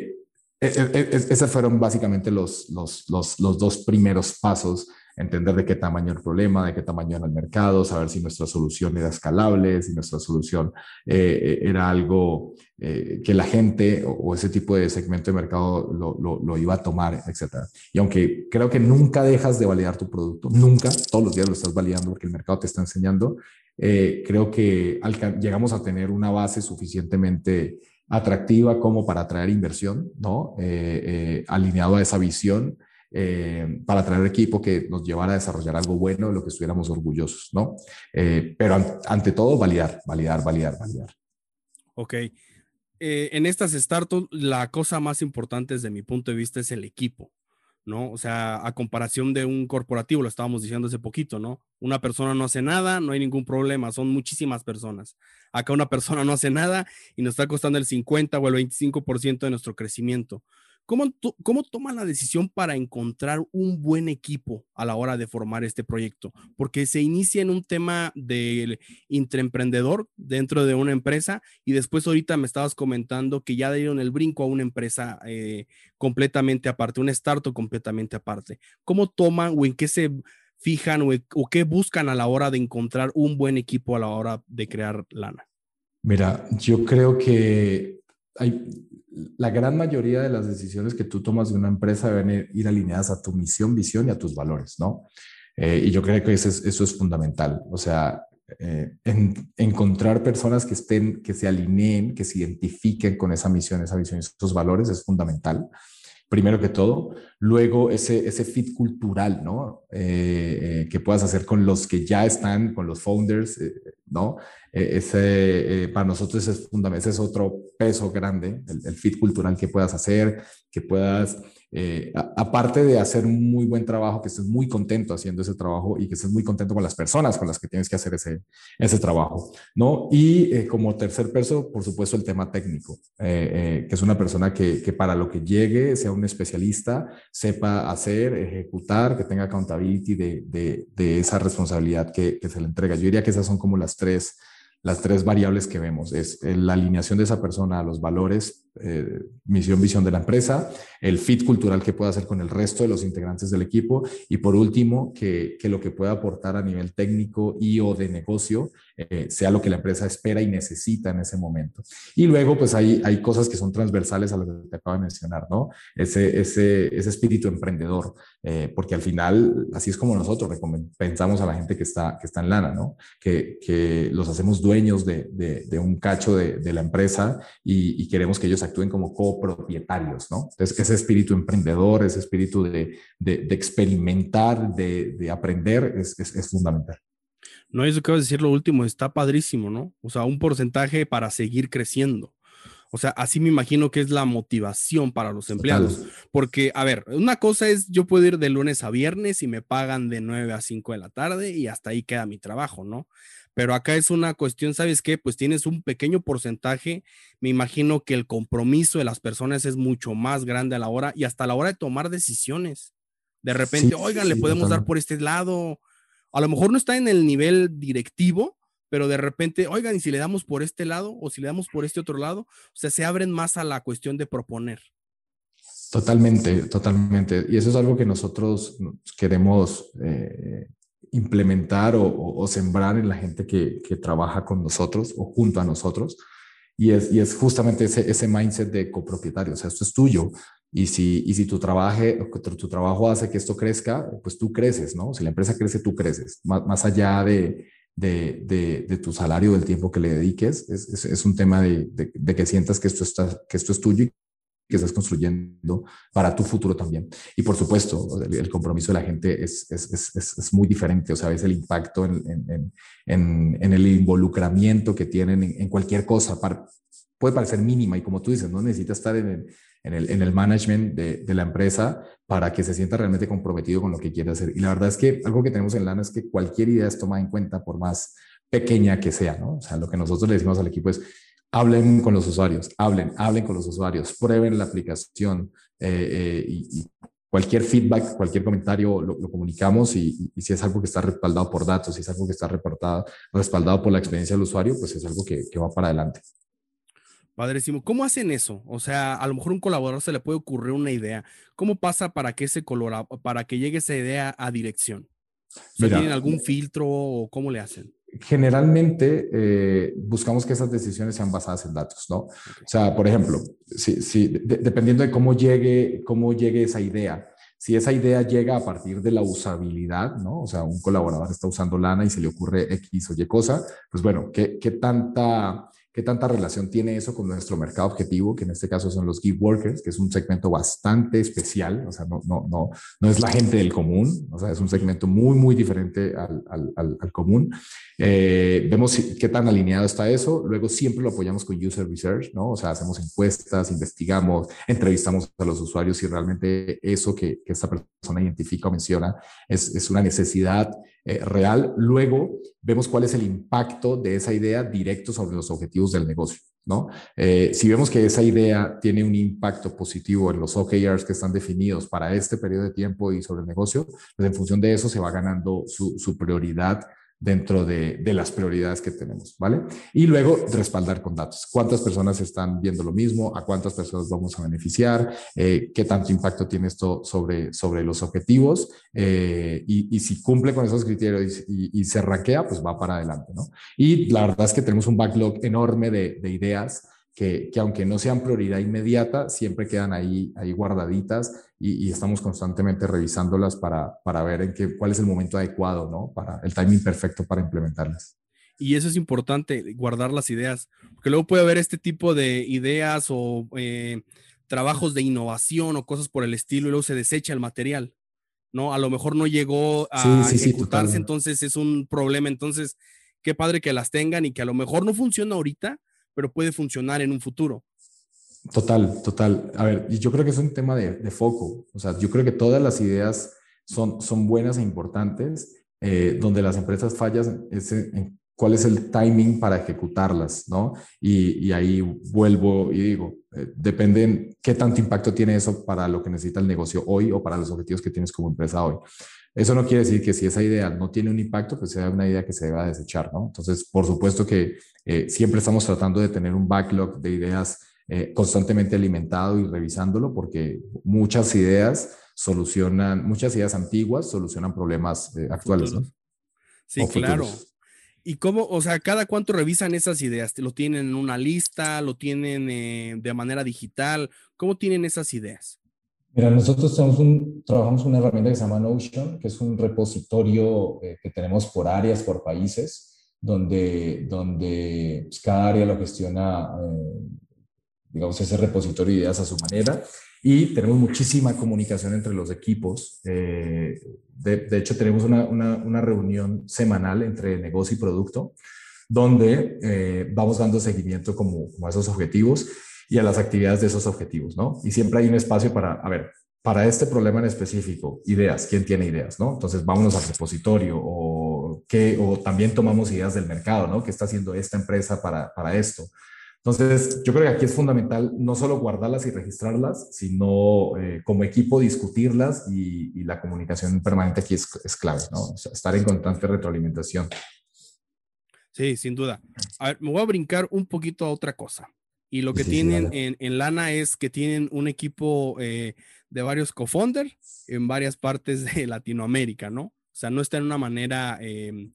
e, esos fueron básicamente los, los, los, los dos primeros pasos entender de qué tamaño el problema, de qué tamaño era el mercado, saber si nuestra solución era escalable, si nuestra solución eh, eh, era algo eh, que la gente o, ese tipo de segmento de mercado lo, lo, iba a tomar, etc. Y aunque creo que nunca dejas de validar tu producto, nunca, todos los días lo estás validando porque el mercado te está enseñando, creo que llegamos a tener una base suficientemente atractiva como para atraer inversión, ¿no? alineado a esa visión eh, para traer equipo que nos llevara a desarrollar algo bueno de lo que estuviéramos orgullosos, ¿no? Eh, pero ante todo, validar, validar, validar, validar. Ok. Eh, en estas startups, la cosa más importante desde mi punto de vista es el equipo, ¿no? O sea, a comparación de un corporativo, lo estábamos diciendo hace poquito, ¿no? Una persona no hace nada, no hay ningún problema, son muchísimas personas. Acá una (laughs) persona no hace nada y nos está costando el 50 o el 25% de nuestro crecimiento. ¿Cómo, ¿Cómo toman la decisión para encontrar un buen equipo a la hora de formar este proyecto? Porque se inicia en un tema del intraemprendedor dentro de una empresa y después ahorita me estabas comentando que ya dieron el brinco a una empresa eh, completamente aparte, un startup completamente aparte. ¿Cómo toman o en qué se fijan o, o qué buscan a la hora de encontrar un buen equipo a la hora de crear lana? Mira, yo creo que la gran mayoría de las decisiones que tú tomas de una empresa deben ir alineadas a tu misión, visión y a tus valores, ¿no? Eh, y yo creo que eso es, fundamental. O sea, eh, en, encontrar personas que estén, que se alineen, que se identifiquen con esa misión, esa visión y esos valores es fundamental primero que todo. Luego, ese, ese fit cultural, ¿no? Eh, eh, que puedas hacer con los que ya están, con los founders, eh, ¿no? ese, para nosotros es fundamental, ese es otro peso grande, el, el, fit cultural que puedas hacer, que puedas eh, aparte de hacer un muy buen trabajo, que estés muy contento haciendo ese trabajo y que estés muy contento con las personas con las que tienes que hacer ese, ese trabajo, ¿no? Y eh, como tercer peso, por supuesto, el tema técnico, eh, que es una persona que, que, para lo que llegue sea un especialista, sepa hacer, ejecutar, que tenga accountability de, de, de esa responsabilidad que, que se le entrega. Yo diría que esas son como las tres las tres variables que vemos. Es la alineación de esa persona a los valores eh, misión, visión de la empresa, el fit cultural que pueda hacer con el resto de los integrantes del equipo y por último, que, que lo que pueda aportar a nivel técnico y o de negocio eh, sea lo que la empresa espera y necesita en ese momento. Y luego, pues hay, hay cosas que son transversales a lo que te acabo de mencionar, ¿no? Ese, ese, ese espíritu emprendedor, eh, porque al final, así es como nosotros pensamos a la gente que está, que está en lana, ¿no? Que, que los hacemos dueños de, de, un cacho de, de la empresa y, y queremos que ellos actúen como copropietarios, ¿no? Entonces, ese espíritu emprendedor, ese espíritu de, de, experimentar, de, de aprender, es, es, fundamental. No, eso que vas a decir lo último, está padrísimo, ¿no? O sea, un porcentaje para seguir creciendo. O sea, así me imagino que es la motivación para los empleados. Porque, a ver, una cosa es, yo puedo ir de lunes a viernes y me pagan de 9 a 5 de la tarde y hasta ahí queda mi trabajo, ¿no? Pero acá es una cuestión, ¿sabes qué? Pues tienes un pequeño porcentaje, me imagino que el compromiso de las personas es mucho más grande a la hora y hasta a la hora de tomar decisiones. De repente, oigan, le podemos dar por este lado. A lo mejor no está en el nivel directivo, pero de repente, oigan, y si le damos por este lado o si le damos por este otro lado, o sea, se abren más a la cuestión de proponer. Totalmente, totalmente. Y eso es algo que nosotros queremos eh, implementar o, sembrar en la gente que, trabaja con nosotros o junto a nosotros. Y es, justamente ese, ese mindset de copropietario, o sea, esto es tuyo. Y si, y si tu, trabajo, tu trabajo hace que esto crezca, pues tú creces, ¿no? Si la empresa crece, tú creces. Más, allá de, tu salario, del tiempo que le dediques, es, un tema de, que sientas que esto, está, que esto es tuyo que estás construyendo para tu futuro también. Y por supuesto, el, compromiso de la gente es, es, es, muy diferente, o sea, es el impacto en, en, en, el involucramiento que tienen en, cualquier cosa. puede parecer mínima y como tú dices, no necesita estar en el, el, en el management de, de, la empresa para que se sienta realmente comprometido con lo que quiere hacer. Y la verdad es que algo que tenemos en LANA es que cualquier idea es tomada en cuenta por más pequeña que sea, ¿no? O sea, lo que nosotros le decimos al equipo es, hablen con los usuarios, hablen, hablen con los usuarios, prueben la aplicación eh, eh, y, cualquier feedback, cualquier comentario lo, comunicamos y, si es algo que está respaldado por datos, si es algo que está reportado, respaldado por la experiencia del usuario, pues es algo que, que va para adelante. Padrísimo. ¿Cómo hacen eso? O sea, a lo mejor un colaborador se le puede ocurrir una idea. ¿Cómo pasa para que ese para que llegue esa idea a dirección? ¿Tienen algún filtro o cómo le hacen? Generalmente eh, buscamos que esas decisiones sean basadas en datos, ¿no? O sea, por ejemplo, si, dependiendo de cómo llegue, cómo llegue esa idea, si esa idea llega a partir de la usabilidad, ¿no? O sea, un colaborador está usando lana y se le ocurre X o Y cosa, pues bueno, ¿qué, qué tanta ¿Qué tanta relación tiene eso con nuestro mercado objetivo, que en este caso son los gig workers, que es un segmento bastante especial? O sea, no, no, no, no es la gente del común, o sea, es un segmento muy, muy diferente al, al, al, común. Eh, vemos qué tan alineado está eso. Luego siempre lo apoyamos con user research, ¿no? O sea, hacemos encuestas, investigamos, entrevistamos a los usuarios y realmente eso que, que esta persona identifica o menciona es, es una necesidad eh, real. Luego vemos cuál es el impacto de esa idea directo sobre los objetivos del negocio. ¿no? Eh, si vemos que esa idea tiene un impacto positivo en los OKRs que están definidos para este periodo de tiempo y sobre el negocio, pues en función de eso se va ganando su, su prioridad dentro de, las prioridades que tenemos, ¿vale? Y luego respaldar con datos. ¿Cuántas personas están viendo lo mismo? ¿A cuántas personas vamos a beneficiar? Eh, ¿Qué tanto impacto tiene esto sobre, sobre los objetivos? Eh, y, si cumple con esos criterios y, se raquea, pues va para adelante, ¿no? Y la verdad es que tenemos un backlog enorme de, de ideas que, aunque no sean prioridad inmediata, siempre quedan ahí, ahí guardaditas y, estamos constantemente revisándolas para, para ver en qué, cuál es el momento adecuado, ¿no? Para el timing perfecto para implementarlas. Y eso es importante, guardar las ideas, porque luego puede haber este tipo de ideas o eh, trabajos de innovación o cosas por el estilo y luego se desecha el material, ¿no? A lo mejor no llegó a ejecutarse, entonces es un problema. Entonces, qué padre que las tengan y que a lo mejor no funciona ahorita, pero puede funcionar en un futuro. Total, total. A ver, yo creo que es un tema de, foco. O sea, yo creo que todas las ideas son, son buenas e importantes. Eh, donde las empresas fallan es en, cuál es el timing para ejecutarlas, ¿no? Y, ahí vuelvo y digo, eh, depende qué tanto impacto tiene eso para lo que necesita el negocio hoy o para los objetivos que tienes como empresa hoy. Eso no quiere decir que si esa idea no tiene un impacto, pues sea una idea que se deba desechar, ¿no? Entonces, por supuesto que eh, siempre estamos tratando de tener un backlog de ideas eh, constantemente alimentado y revisándolo, porque muchas ideas solucionan, muchas ideas antiguas solucionan problemas eh, actuales, ¿no? Sí, claro. ¿Y cómo, o sea, cada cuánto revisan esas ideas? ¿Lo tienen en una lista? ¿Lo tienen de manera digital? ¿Cómo tienen esas ideas? Mira, nosotros tenemos un, trabajamos una herramienta que se llama Notion, que es un repositorio eh, que tenemos por áreas, por países, donde, donde pues, cada área lo gestiona, eh, digamos, ese repositorio de ideas a su manera. Y tenemos muchísima comunicación entre los equipos. Eh, de, hecho, tenemos una, una, una, reunión semanal entre negocio y producto, donde vamos dando seguimiento como, como a esos objetivos y a las actividades de esos objetivos, ¿no? Y siempre hay un espacio para, a ver, para este problema en específico, ideas, ¿quién tiene ideas, no? Entonces, vámonos al repositorio o, qué, o también tomamos ideas del mercado, ¿no? ¿Qué está haciendo esta empresa para, para esto? Entonces, yo creo que aquí es fundamental no solo guardarlas y registrarlas, sino eh, como equipo discutirlas y, la comunicación permanente aquí es, es clave, ¿no? estar en constante retroalimentación. Sí, sin duda. A ver, me voy a brincar un poquito a otra cosa. Y lo que tienen en, en, Lana es que tienen un equipo eh, de varios co-founders en varias partes de Latinoamérica, ¿no? O sea, no está en una manera, em,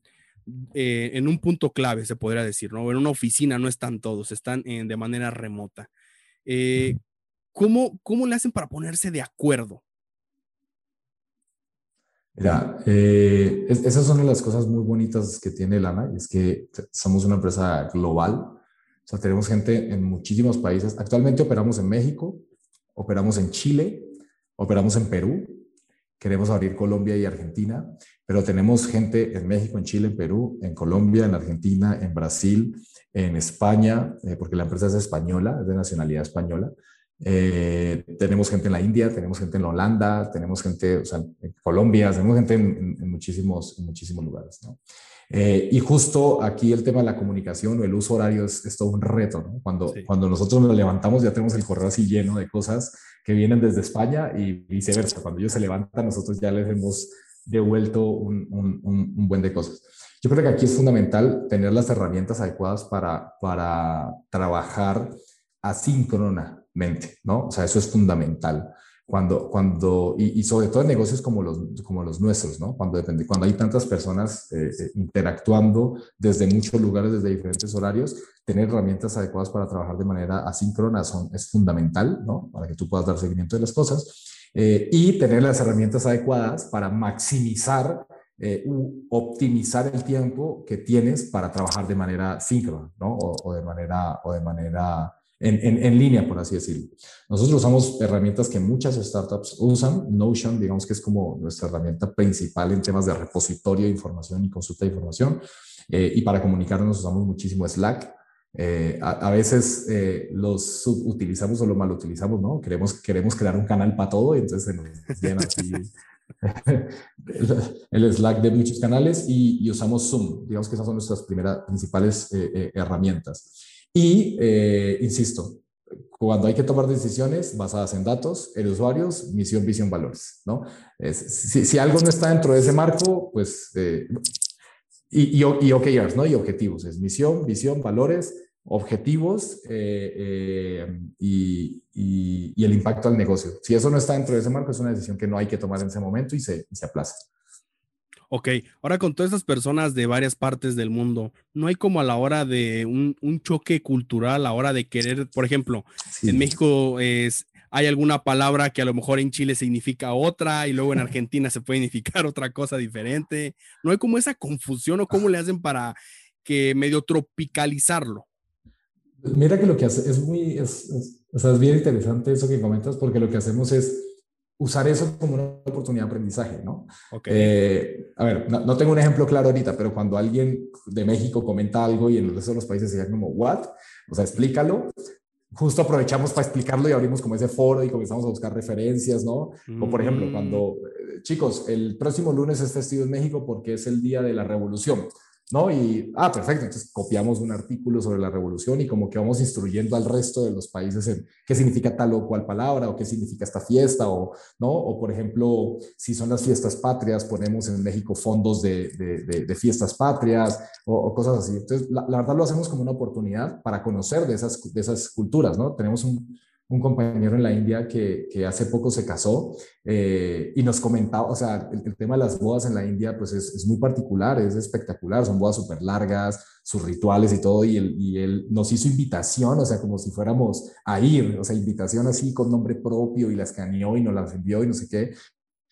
eh, en un punto clave, se podría decir, ¿no? En una oficina no están todos, están de manera remota. Eh, ¿cómo, ¿Cómo le hacen para ponerse de acuerdo? Mira, eh, esas son las cosas muy bonitas que tiene Lana, es que somos una empresa global. Sea, tenemos gente en muchísimos países. Actualmente operamos en México, operamos en Chile, operamos en Perú, queremos abrir Colombia y Argentina, pero tenemos gente en México, en Chile, en Perú, en Colombia, en Argentina, en Brasil, en España, eh, porque la empresa es española, es de nacionalidad española. Eh, tenemos gente en la India, tenemos gente en la Holanda, tenemos gente o sea, en Colombia, tenemos gente en, muchísimos, muchísimos lugares. ¿no? Eh, y justo aquí el tema de la comunicación o el uso horario es, todo un reto. ¿no? Cuando, cuando nosotros nos levantamos ya tenemos el correo así lleno de cosas que vienen desde España y viceversa. Cuando ellos se levantan, nosotros ya les hemos devuelto un, un, un buen de cosas. Yo creo que aquí es fundamental tener las herramientas adecuadas para, para trabajar asíncrona ¿no? O sea, eso es fundamental. Cuando, cuando, y, sobre todo en negocios como los, como los nuestros, ¿no? Cuando, depende, cuando hay tantas personas eh, eh, interactuando desde muchos lugares, desde diferentes horarios, tener herramientas adecuadas para trabajar de manera asíncrona son, es fundamental, ¿no? Para que tú puedas dar seguimiento de las cosas. Eh, y tener las herramientas adecuadas para maximizar u optimizar el tiempo que tienes para trabajar de manera síncrona, ¿no? O, o de manera, o de manera en, en, línea, por así decirlo. Nosotros usamos herramientas que muchas startups usan. Notion, digamos que es como nuestra herramienta principal en temas de repositorio de información y consulta de información. Eh, y para comunicarnos usamos muchísimo Slack. Eh, a, veces eh, los utilizamos o lo mal utilizamos, ¿no? Queremos, queremos crear un canal para todo y entonces se nos llena así (laughs) el, Slack de muchos canales y, y, usamos Zoom. Digamos que esas son nuestras primeras principales herramientas. Y, eh, insisto, cuando hay que tomar decisiones basadas en datos, en usuarios, misión, visión, valores, ¿no? si, si, algo no está dentro de ese marco, pues, eh, y, y, y, OKRs, ¿no? Y objetivos, es misión, visión, valores, objetivos eh, y, y, el impacto al negocio. Si eso no está dentro de ese marco, es una decisión que no hay que tomar en ese momento y se, se aplaza. Ok, ahora con todas estas personas de varias partes del mundo, ¿no hay como a la hora de un, choque cultural, a la hora de querer, por ejemplo, en México es, hay alguna palabra que a lo mejor en Chile significa otra y luego en (laughs) Argentina se puede significar otra cosa diferente? ¿No hay como esa confusión o cómo le hacen para que medio tropicalizarlo? Mira que lo que hace es muy, es, o sea, es bien interesante eso que comentas porque lo que hacemos es usar eso como una oportunidad de aprendizaje, ¿no? Eh, a ver, no, tengo un ejemplo claro ahorita, pero cuando alguien de México comenta algo y en el resto de los países se como, ¿what? O sea, explícalo. Justo aprovechamos para explicarlo y abrimos como ese foro y comenzamos a buscar referencias, ¿no? O por ejemplo, cuando, eh, chicos, el próximo lunes es festivo en México porque es el día de la revolución. ¿No? Y, ah, perfecto, entonces copiamos un artículo sobre la revolución y como que vamos instruyendo al resto de los países en qué significa tal o cual palabra o qué significa esta fiesta o, ¿no? O, por ejemplo, si son las fiestas patrias, ponemos en México fondos de, de, fiestas patrias o, cosas así. Entonces, la, la, verdad lo hacemos como una oportunidad para conocer de esas, de esas culturas, ¿no? Tenemos un, un compañero en la India que, que hace poco se casó eh, y nos comentaba, o sea, el, tema de las bodas en la India pues es, es muy particular, es espectacular, son bodas súper largas, sus rituales y todo, y él, y él nos hizo invitación, o sea, como si fuéramos a ir, o sea, invitación así con nombre propio y la escaneó y nos las envió y no sé qué,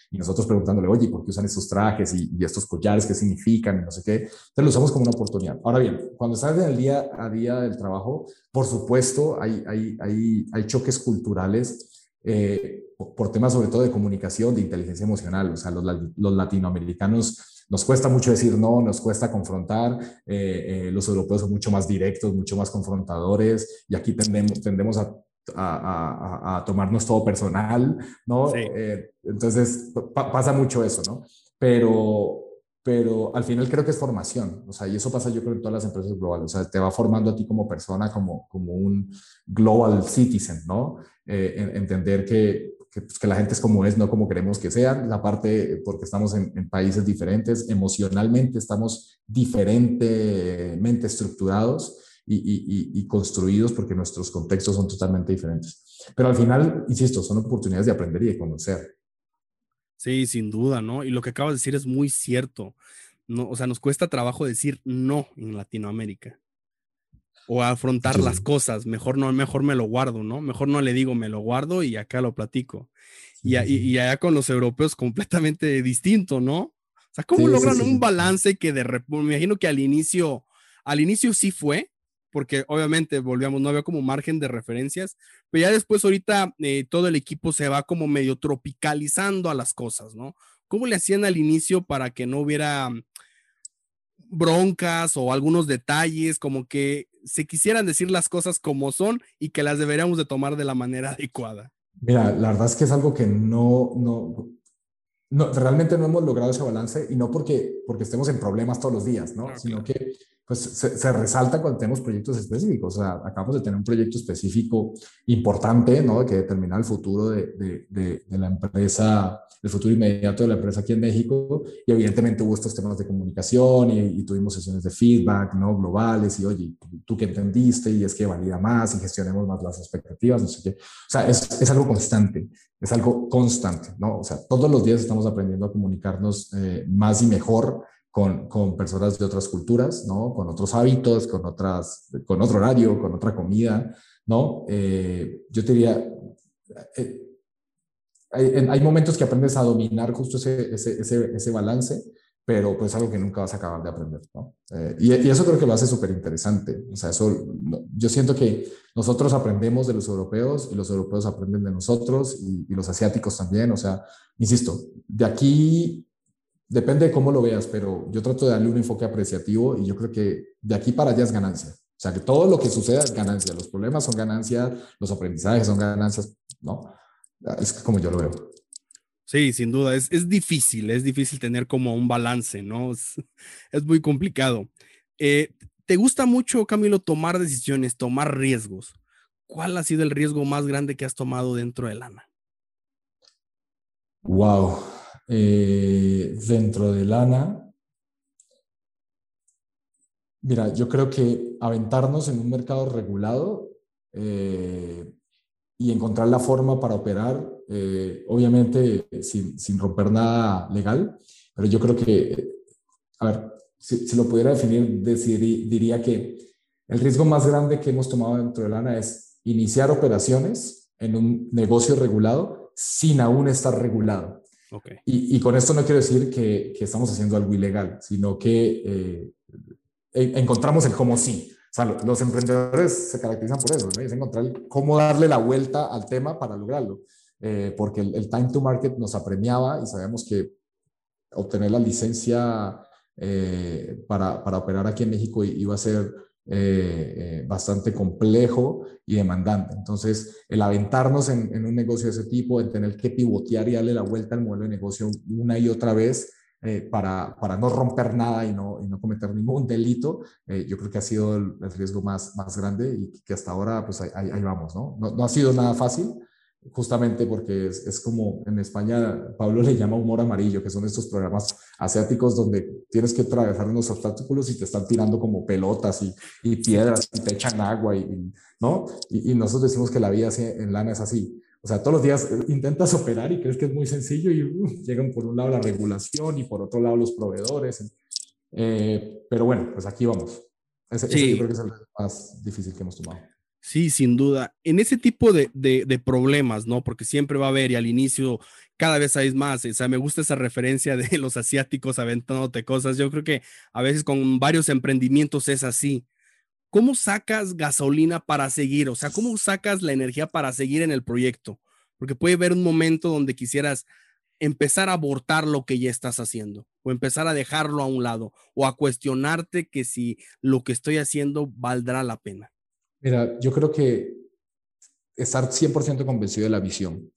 y nosotros preguntándole, oye, ¿por qué usan estos trajes y, estos collares? ¿Qué significan? Y no sé qué. Entonces lo usamos como una oportunidad. Ahora bien, cuando estás en el día a día del trabajo, por supuesto, hay, hay, hay, hay choques culturales eh, por temas sobre todo de comunicación, de inteligencia emocional. O sea, los, los latinoamericanos nos cuesta mucho decir no, nos cuesta confrontar. Eh, eh, los europeos son mucho más directos, mucho más confrontadores y aquí tendemos, tendemos a a, tomarnos todo personal, ¿no? Eh, entonces pasa mucho eso, ¿no? Pero, pero al final creo que es formación, o sea, y eso pasa yo creo en todas las empresas globales, o sea, te va formando a ti como persona, como, como un global citizen, ¿no? Eh, entender que, pues, que, la gente es como es, no como queremos que sean, la parte, porque estamos en, en países diferentes, emocionalmente estamos diferentemente estructurados, y, y, y, construidos porque nuestros contextos son totalmente diferentes. Pero al final, insisto, son oportunidades de aprender y de conocer. Sí, sin duda, ¿no? Y lo que acabas de decir es muy cierto. No, o sea, nos cuesta trabajo decir no en Latinoamérica. O afrontar las cosas. Mejor no, mejor me lo guardo, ¿no? Mejor no le digo me lo guardo y acá lo platico. Y, y, allá con los europeos completamente distinto, ¿no? O sea, ¿cómo logran un balance que de me imagino que al inicio, al inicio sí fue, porque obviamente volvíamos, no había como margen de referencias, pero ya después ahorita eh, todo el equipo se va como medio tropicalizando a las cosas, ¿no? ¿Cómo le hacían al inicio para que no hubiera broncas o algunos detalles, como que se quisieran decir las cosas como son y que las deberíamos de tomar de la manera (laughs) adecuada? Mira, la verdad es que es algo que no, no, no realmente no hemos logrado ese balance y no porque, porque estemos en problemas todos los días, ¿no? Sino que pues se, resalta cuando tenemos proyectos específicos. O sea, acabamos de tener un proyecto específico importante, ¿no? Que determina el futuro de, de, de, la empresa, el futuro inmediato de la empresa aquí en México. Y evidentemente hubo estos temas de comunicación y, tuvimos sesiones de feedback, ¿no? Globales y, oye, tú qué entendiste y es que valida más y gestionemos más las expectativas, no sé qué. O sea, es, es algo constante, es algo constante, ¿no? O sea, todos los días estamos aprendiendo a comunicarnos eh, más y mejor con, con, personas de otras culturas, ¿no? Con otros hábitos, con, otras, con otro horario, con otra comida, ¿no? Eh, yo te diría, eh, hay, hay, momentos que aprendes a dominar justo ese, ese, ese, ese, balance, pero pues algo que nunca vas a acabar de aprender, ¿no? Eh, y, y, eso creo que lo hace súper interesante. O sea, eso, yo siento que nosotros aprendemos de los europeos y los europeos aprenden de nosotros y, y los asiáticos también. O sea, insisto, de aquí depende de cómo lo veas, pero yo trato de darle un enfoque apreciativo y yo creo que de aquí para allá es ganancia. O sea, que todo lo que suceda es ganancia. Los problemas son ganancia, los aprendizajes son ganancias, ¿no? Es como yo lo veo. Sí, sin duda, es, es difícil, es difícil tener como un balance, ¿no? Es, (laughs) es muy complicado. Eh, ¿Te gusta mucho, Camilo, tomar decisiones, tomar riesgos? ¿Cuál ha sido el riesgo más grande que has tomado dentro de Lana? Wow, eh, dentro de lana. Mira, yo creo que aventarnos en un mercado regulado eh, y encontrar la forma para operar, eh, obviamente sin, romper nada legal, pero yo creo que, a ver, si, si lo pudiera definir, diría que el riesgo más grande que hemos tomado dentro de Lana es iniciar operaciones en un negocio regulado sin aún estar regulado. Y, con esto no quiero decir que, estamos haciendo algo ilegal, sino que eh, encontramos el cómo sí. O sea, los emprendedores se caracterizan por eso, ¿no? es encontrar cómo darle la vuelta al tema para lograrlo. Eh, porque el, time to market nos apremiaba y sabemos que obtener la licencia eh, para, para, operar aquí en México iba a ser eh, eh, bastante complejo y demandante. Entonces, el aventarnos en, un negocio de ese tipo, el tener que pivotear y darle la vuelta al modelo de negocio una y otra vez eh, para, para, no romper nada y no, y no cometer ningún delito, yo creo que ha sido el, riesgo más, más grande y que hasta ahora, pues ahí, ahí vamos, ¿no? ¿no? ¿no? ha sido nada fácil, justamente porque es, es, como en España Pablo le llama humor amarillo, que son estos programas asiáticos donde tienes que atravesar unos obstáculos y te están tirando como pelotas y, y piedras y te echan agua, y, ¿no? Y, nosotros decimos que la vida en lana es así. O sea, todos los días intentas operar y crees que es muy sencillo y uh, llegan por un lado la regulación y por otro lado los proveedores. Eh, pero bueno, pues aquí vamos. Ese, sí. ese yo creo que es el más difícil que hemos tomado. Sí, sin duda. En ese tipo de, de, problemas, ¿no? Porque siempre va a haber y al inicio cada vez hay más. O sea, me gusta esa referencia de (laughs) los asiáticos aventándote cosas. Yo creo que a veces con varios emprendimientos es así. ¿Cómo sacas gasolina para seguir? O sea, ¿cómo sacas la energía para seguir en el proyecto? Porque puede haber un momento donde quisieras empezar a abortar lo que ya estás haciendo o empezar a dejarlo a un lado o a cuestionarte que si lo que estoy haciendo valdrá la pena. Mira, yo creo que estar 100% convencido de la visión.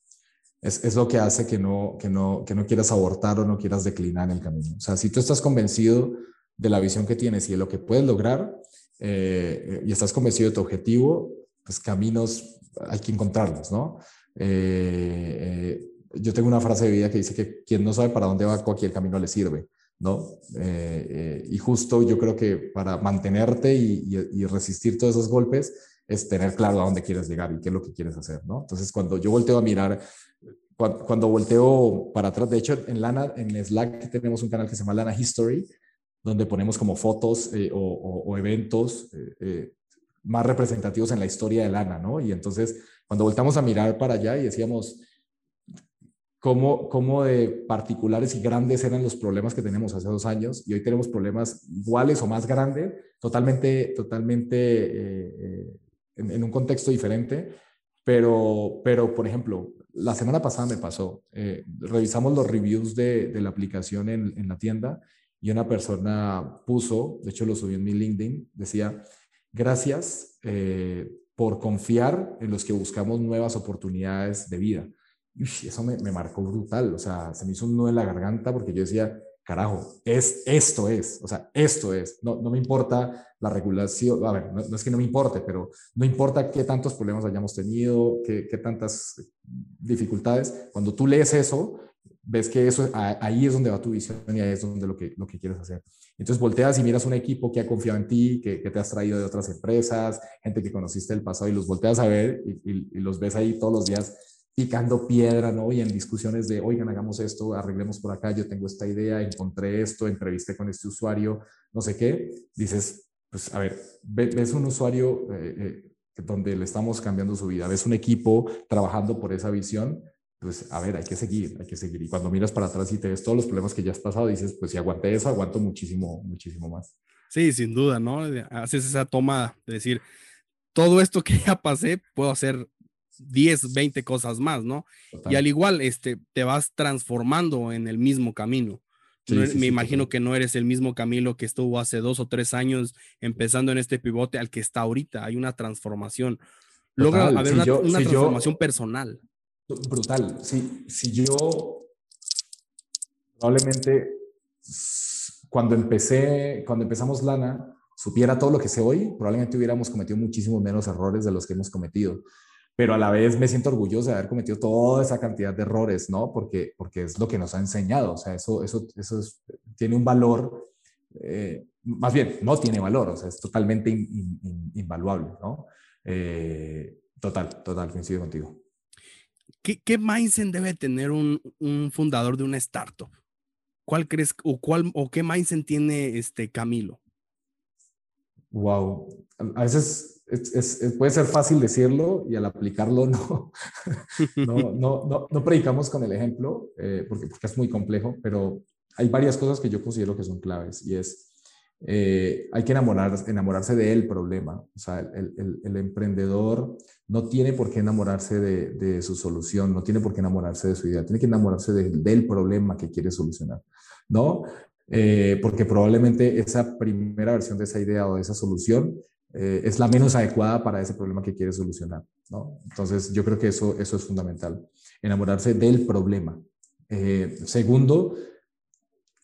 es, es, lo que hace que no, que, no, que no quieras abortar o no quieras declinar en el camino. O sea, si tú estás convencido de la visión que tienes y de lo que puedes lograr eh, y estás convencido de tu objetivo, pues caminos hay que encontrarlos, ¿no? Eh, yo tengo una frase de vida que dice que quien no sabe para dónde va, cualquier camino le sirve, ¿no? y justo yo creo que para mantenerte y, y, y resistir todos esos golpes, es tener claro a dónde quieres llegar y qué es lo que quieres hacer, ¿no? Entonces, cuando yo volteo a mirar, cuando, volteo para atrás, de hecho, en Lana, en Slack tenemos un canal que se llama Lana History, donde ponemos como fotos eh, o, eventos eh, eh, más representativos en la historia de Lana, ¿no? Y entonces, cuando voltamos a mirar para allá y decíamos, cómo, cómo de particulares y grandes eran los problemas que tenemos hace dos años y hoy tenemos problemas iguales o más grandes, totalmente, totalmente en, un contexto diferente, pero, pero, por ejemplo, la semana pasada me pasó, eh, revisamos los reviews de, de la aplicación en, en, la tienda y una persona puso, de hecho lo subí en mi LinkedIn, decía, gracias eh, por confiar en los que buscamos nuevas oportunidades de vida. Y eso me, me, marcó brutal, o sea, se me hizo un nudo en la garganta porque yo decía, carajo, es, esto es, o sea, esto es, no, no me importa la regulación, a ver, no, es que no me importe, pero no importa qué tantos problemas hayamos tenido, qué, qué tantas dificultades, cuando tú lees eso, ves que eso, ahí es donde va tu visión y ahí es donde lo que, lo que quieres hacer. Entonces volteas y miras un equipo que ha confiado en ti, que, que te has traído de otras empresas, gente que conociste el pasado y los volteas a ver y, y los ves ahí todos los días picando piedra, ¿no? Y en discusiones de, oigan, hagamos esto, arreglemos por acá, yo tengo esta idea, encontré esto, entrevisté con este usuario, no sé qué, dices, pues a ver, ves un usuario eh, eh, donde le estamos cambiando su vida, ves un equipo trabajando por esa visión, pues a ver, hay que seguir, hay que seguir. Y cuando miras para atrás y te ves todos los problemas que ya has pasado, dices, pues si aguanté eso, aguanto muchísimo, muchísimo más. Sí, sin duda, ¿no? Haces esa toma de decir, todo esto que ya pasé, puedo hacer 10, 20 cosas más, ¿no? Y al igual, este, te vas transformando en el mismo camino. me imagino que no eres el mismo Camilo que estuvo hace dos o tres años empezando en este pivote al que está ahorita. Hay una transformación. Logra haber una, transformación personal. Brutal. Sí, si yo probablemente cuando empecé, cuando empezamos Lana, supiera todo lo que sé hoy, probablemente hubiéramos cometido muchísimos menos errores de los que hemos cometido pero a la vez me siento orgulloso de haber cometido toda esa cantidad de errores, ¿no? Porque, porque es lo que nos ha enseñado, o sea, eso, eso, eso tiene un valor, eh, más bien, no tiene valor, o sea, es totalmente invaluable, ¿no? Eh, total, total, coincido contigo. ¿Qué, ¿Qué mindset debe tener un, un, fundador de una startup? ¿Cuál crees o, cuál, o qué mindset tiene este Camilo? Wow, a veces es, puede ser fácil decirlo y al aplicarlo (laughs) no, no, no, no, predicamos con el ejemplo eh, porque, porque es muy complejo, pero hay varias cosas que yo considero que son claves y es, eh, hay que enamorar, enamorarse del problema. O sea, el, el, el, emprendedor no tiene por qué enamorarse de, de, su solución, no tiene por qué enamorarse de su idea, tiene que enamorarse del problema que quiere solucionar, ¿no? Eh, porque probablemente esa primera versión de esa idea o de esa solución eh, es la menos adecuada para ese problema que quiere solucionar. ¿no? Entonces, yo creo que eso, eso es fundamental, enamorarse del problema. Eh, segundo,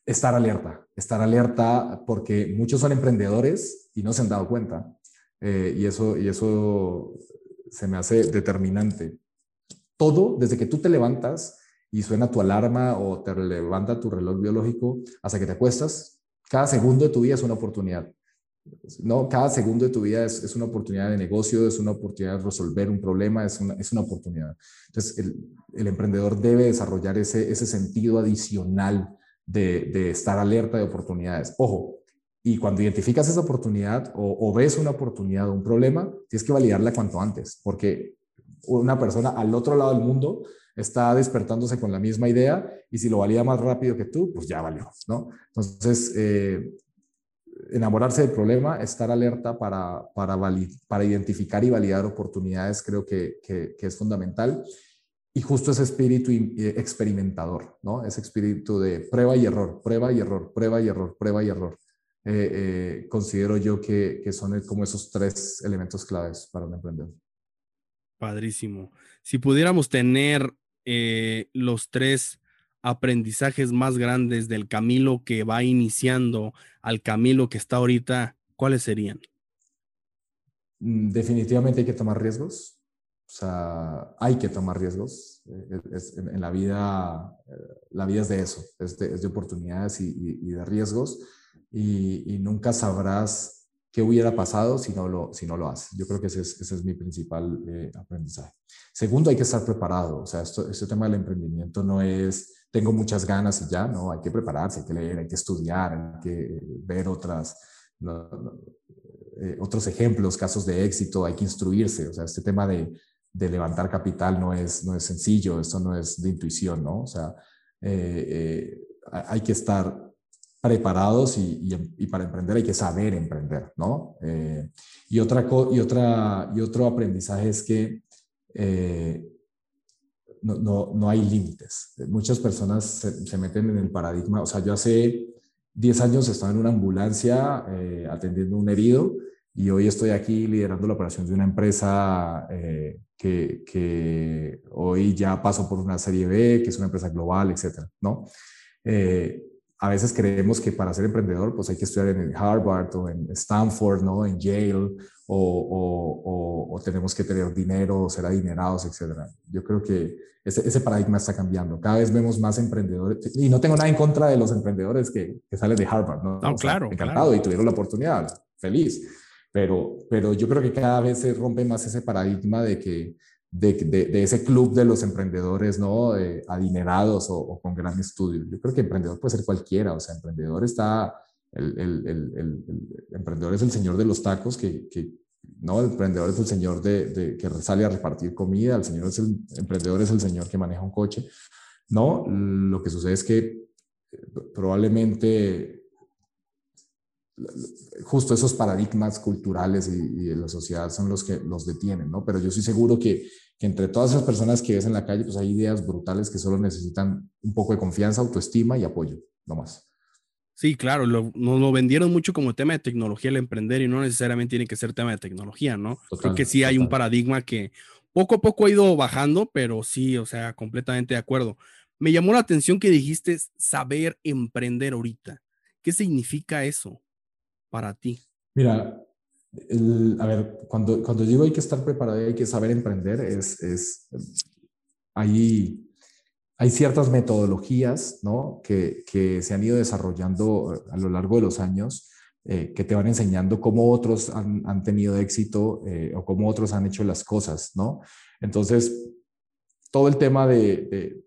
estar alerta, estar alerta porque muchos son emprendedores y no se han dado cuenta. Eh, y, eso, y eso se me hace determinante. Todo, desde que tú te levantas y suena tu alarma o te levanta tu reloj biológico hasta que te acuestas, cada segundo de tu vida es una oportunidad. No, cada segundo de tu vida es, es, una oportunidad de negocio, es una oportunidad de resolver un problema, es una, es una oportunidad. Entonces, el, el, emprendedor debe desarrollar ese, ese sentido adicional de, de, estar alerta de oportunidades. Ojo, y cuando identificas esa oportunidad o, o ves una oportunidad o un problema, tienes que validarla cuanto antes, porque una persona al otro lado del mundo está despertándose con la misma idea y si lo valida más rápido que tú, pues ya valió, ¿no? Entonces, eh, enamorarse del problema, estar alerta para, para, para identificar y validar oportunidades, creo que, que, es fundamental. Y justo ese espíritu eh, experimentador, ¿no? Ese espíritu de prueba y error, prueba y error, prueba y error, prueba y error. Eh, eh, considero yo que, que son como esos tres elementos claves para un emprendedor. Padrísimo. Si pudiéramos tener los tres aprendizajes más grandes del Camilo que va iniciando al Camilo que está ahorita, ¿cuáles serían? Mm, definitivamente hay que tomar riesgos. O sea, hay que tomar riesgos. Eh, en, la vida, eh, la vida es de eso, es de, oportunidades y, de riesgos. Y, nunca sabrás qué hubiera pasado si no lo, si no lo haces. Yo creo que ese es, mi principal eh, aprendizaje. Segundo, hay que estar preparado. O sea, este tema del emprendimiento no es, tengo muchas ganas y ya, no, hay que prepararse, hay que leer, hay que estudiar, hay que ver otras, otros ejemplos, casos de éxito, hay que instruirse. O sea, este tema de, de levantar capital no es, no es sencillo, esto no es de intuición, ¿no? O sea, eh, eh, hay que estar preparados y, y, para emprender hay que saber emprender, ¿no? Eh, y, otra, y, otra, y otro aprendizaje es que no, no, hay límites. Muchas personas se, meten en el paradigma, o sea, yo hace 10 años estaba en una ambulancia atendiendo a un herido y hoy estoy aquí liderando la operación de una empresa eh, que, que, hoy ya pasó por una serie B, que es una empresa global, etcétera, ¿no? Eh, a veces creemos que para ser emprendedor pues hay que estudiar en Harvard o en Stanford, ¿no? En Yale o, o, o, tenemos que tener dinero o ser adinerados, etcétera. Yo creo que ese, ese, paradigma está cambiando. Cada vez vemos más emprendedores y no tengo nada en contra de los emprendedores que, que salen de Harvard, ¿no? no claro. Encantado y tuvieron la oportunidad, feliz pero, pero yo creo que cada vez se rompe más ese paradigma de que de, de, ese club de los emprendedores, ¿no? adinerados o, con gran estudio. Yo creo que emprendedor puede ser cualquiera, o sea, emprendedor está, el, el, el, emprendedor es el señor de los tacos que, que, no, el emprendedor es el señor de, que sale a repartir comida, el señor es el emprendedor es el señor que maneja un coche, ¿no? Lo que sucede es que eh, probablemente justo esos paradigmas culturales y, de la sociedad son los que los detienen, ¿no? Pero yo estoy seguro que, que, entre todas esas personas que ves en la calle, pues hay ideas brutales que solo necesitan un poco de confianza, autoestima y apoyo, no más. Sí, claro, lo, nos lo vendieron mucho como tema de tecnología el emprender y no necesariamente tiene que ser tema de tecnología, ¿no? Creo que sí hay un paradigma que poco a poco ha ido bajando, pero sí, o sea, completamente de acuerdo. Me llamó la atención que dijiste saber emprender ahorita. ¿Qué significa eso? Para ti? Mira, a ver, cuando, cuando digo hay que estar preparado y hay que saber emprender, es, es hay, hay ciertas metodologías ¿no? que, que se han ido desarrollando a lo largo de los años eh, que te van enseñando cómo otros han, han tenido éxito eh, o cómo otros han hecho las cosas, ¿no? Entonces, todo el tema de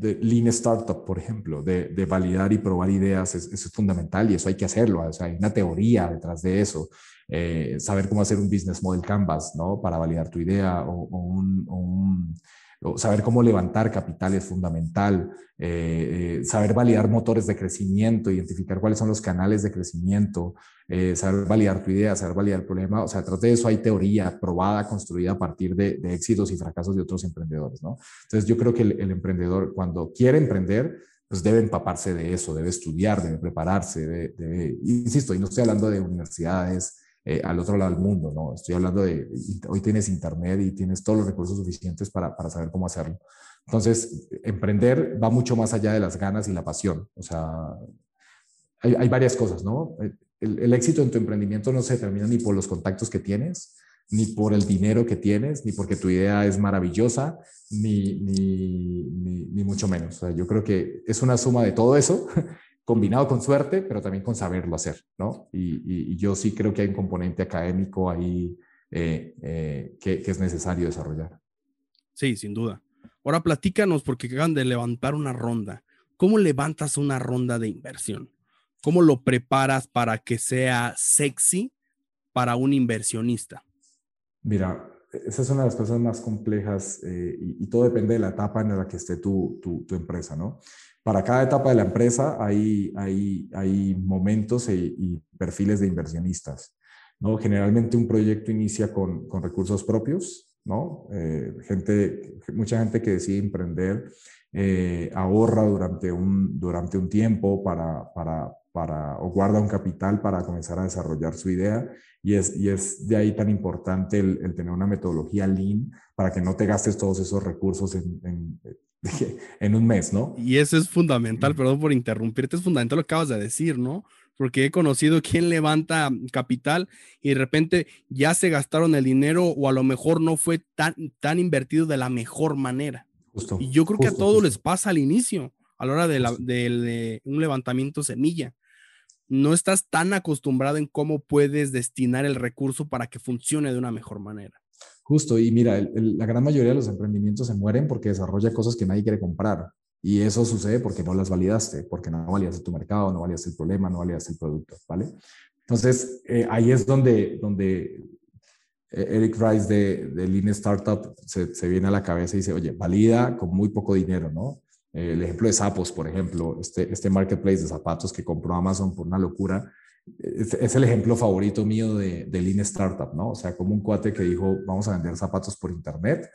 Lean Startup, por ejemplo, de, de validar y probar ideas, eso es fundamental y eso hay que hacerlo. O sea, hay una teoría detrás de eso. Eh, saber cómo hacer un business model canvas, ¿no? Para validar tu idea o, un, un, saber cómo levantar capital es fundamental, eh, eh, saber validar motores de crecimiento, identificar cuáles son los canales de crecimiento, eh, saber validar tu idea, saber validar el problema. O sea, detrás de eso hay teoría probada, construida a partir de, éxitos y fracasos de otros emprendedores, ¿no? Entonces yo creo que el, emprendedor cuando quiere emprender, pues debe empaparse de eso, debe estudiar, debe prepararse, debe, insisto, y no estoy hablando de universidades, eh, al otro lado del mundo, ¿no? Estoy hablando de, hoy tienes internet y tienes todos los recursos suficientes para, para saber cómo hacerlo. Entonces, emprender va mucho más allá de las ganas y la pasión. O sea, hay, hay varias cosas, ¿no? El, el, éxito en tu emprendimiento no se determina ni por los contactos que tienes, ni por el dinero que tienes, ni porque tu idea es maravillosa, ni, ni, ni, ni mucho menos. O sea, yo creo que es una suma de todo eso combinado con suerte, pero también con saberlo hacer, ¿no? Y, yo sí creo que hay un componente académico ahí eh, eh, que, es necesario desarrollar. Sí, sin duda. Ahora platícanos, porque acaban de levantar una ronda. ¿Cómo levantas una ronda de inversión? ¿Cómo lo preparas para que sea sexy para un inversionista? Mira, esa es una de las cosas más complejas eh, y, todo depende de la etapa en la que esté tu, tu, tu empresa, ¿no? Para cada etapa de la empresa hay, hay, hay momentos e, y perfiles de inversionistas. ¿no? Generalmente un proyecto inicia con, con recursos propios, ¿no? Eh, gente, mucha gente que decide emprender eh, ahorra durante un, durante un tiempo para, para, para, o guarda un capital para comenzar a desarrollar su idea y es, y es de ahí tan importante el, tener una metodología lean para que no te gastes todos esos recursos en en (laughs) un mes, ¿no? Y eso es fundamental, perdón por interrumpirte, es fundamental lo que acabas de decir, ¿no? Porque he conocido (laughs) quien levanta capital y de repente ya se gastaron el dinero o a lo mejor no fue tan, tan invertido de la mejor manera. Justo, y yo creo que a todos les pasa al inicio, a la hora de, la, de un levantamiento semilla. No estás tan acostumbrado en cómo puedes destinar el recurso para que funcione de una mejor manera. Justo, y mira, la gran mayoría de los emprendimientos se mueren porque desarrolla cosas que nadie quiere comprar. Y eso sucede porque no las validaste, porque no validaste tu mercado, no validaste el problema, no validaste el producto, ¿vale? Entonces, eh, ahí es donde, donde eh, Eric Rice de, de Lean Startup se, se, viene a la cabeza y dice, oye, valida con muy poco dinero, ¿no? Eh, el ejemplo de Sapos, por ejemplo, este, este marketplace de zapatos que compró Amazon por una locura, es, el ejemplo favorito mío de, de, Lean Startup, ¿no? O sea, como un cuate que dijo, vamos a vender zapatos por internet,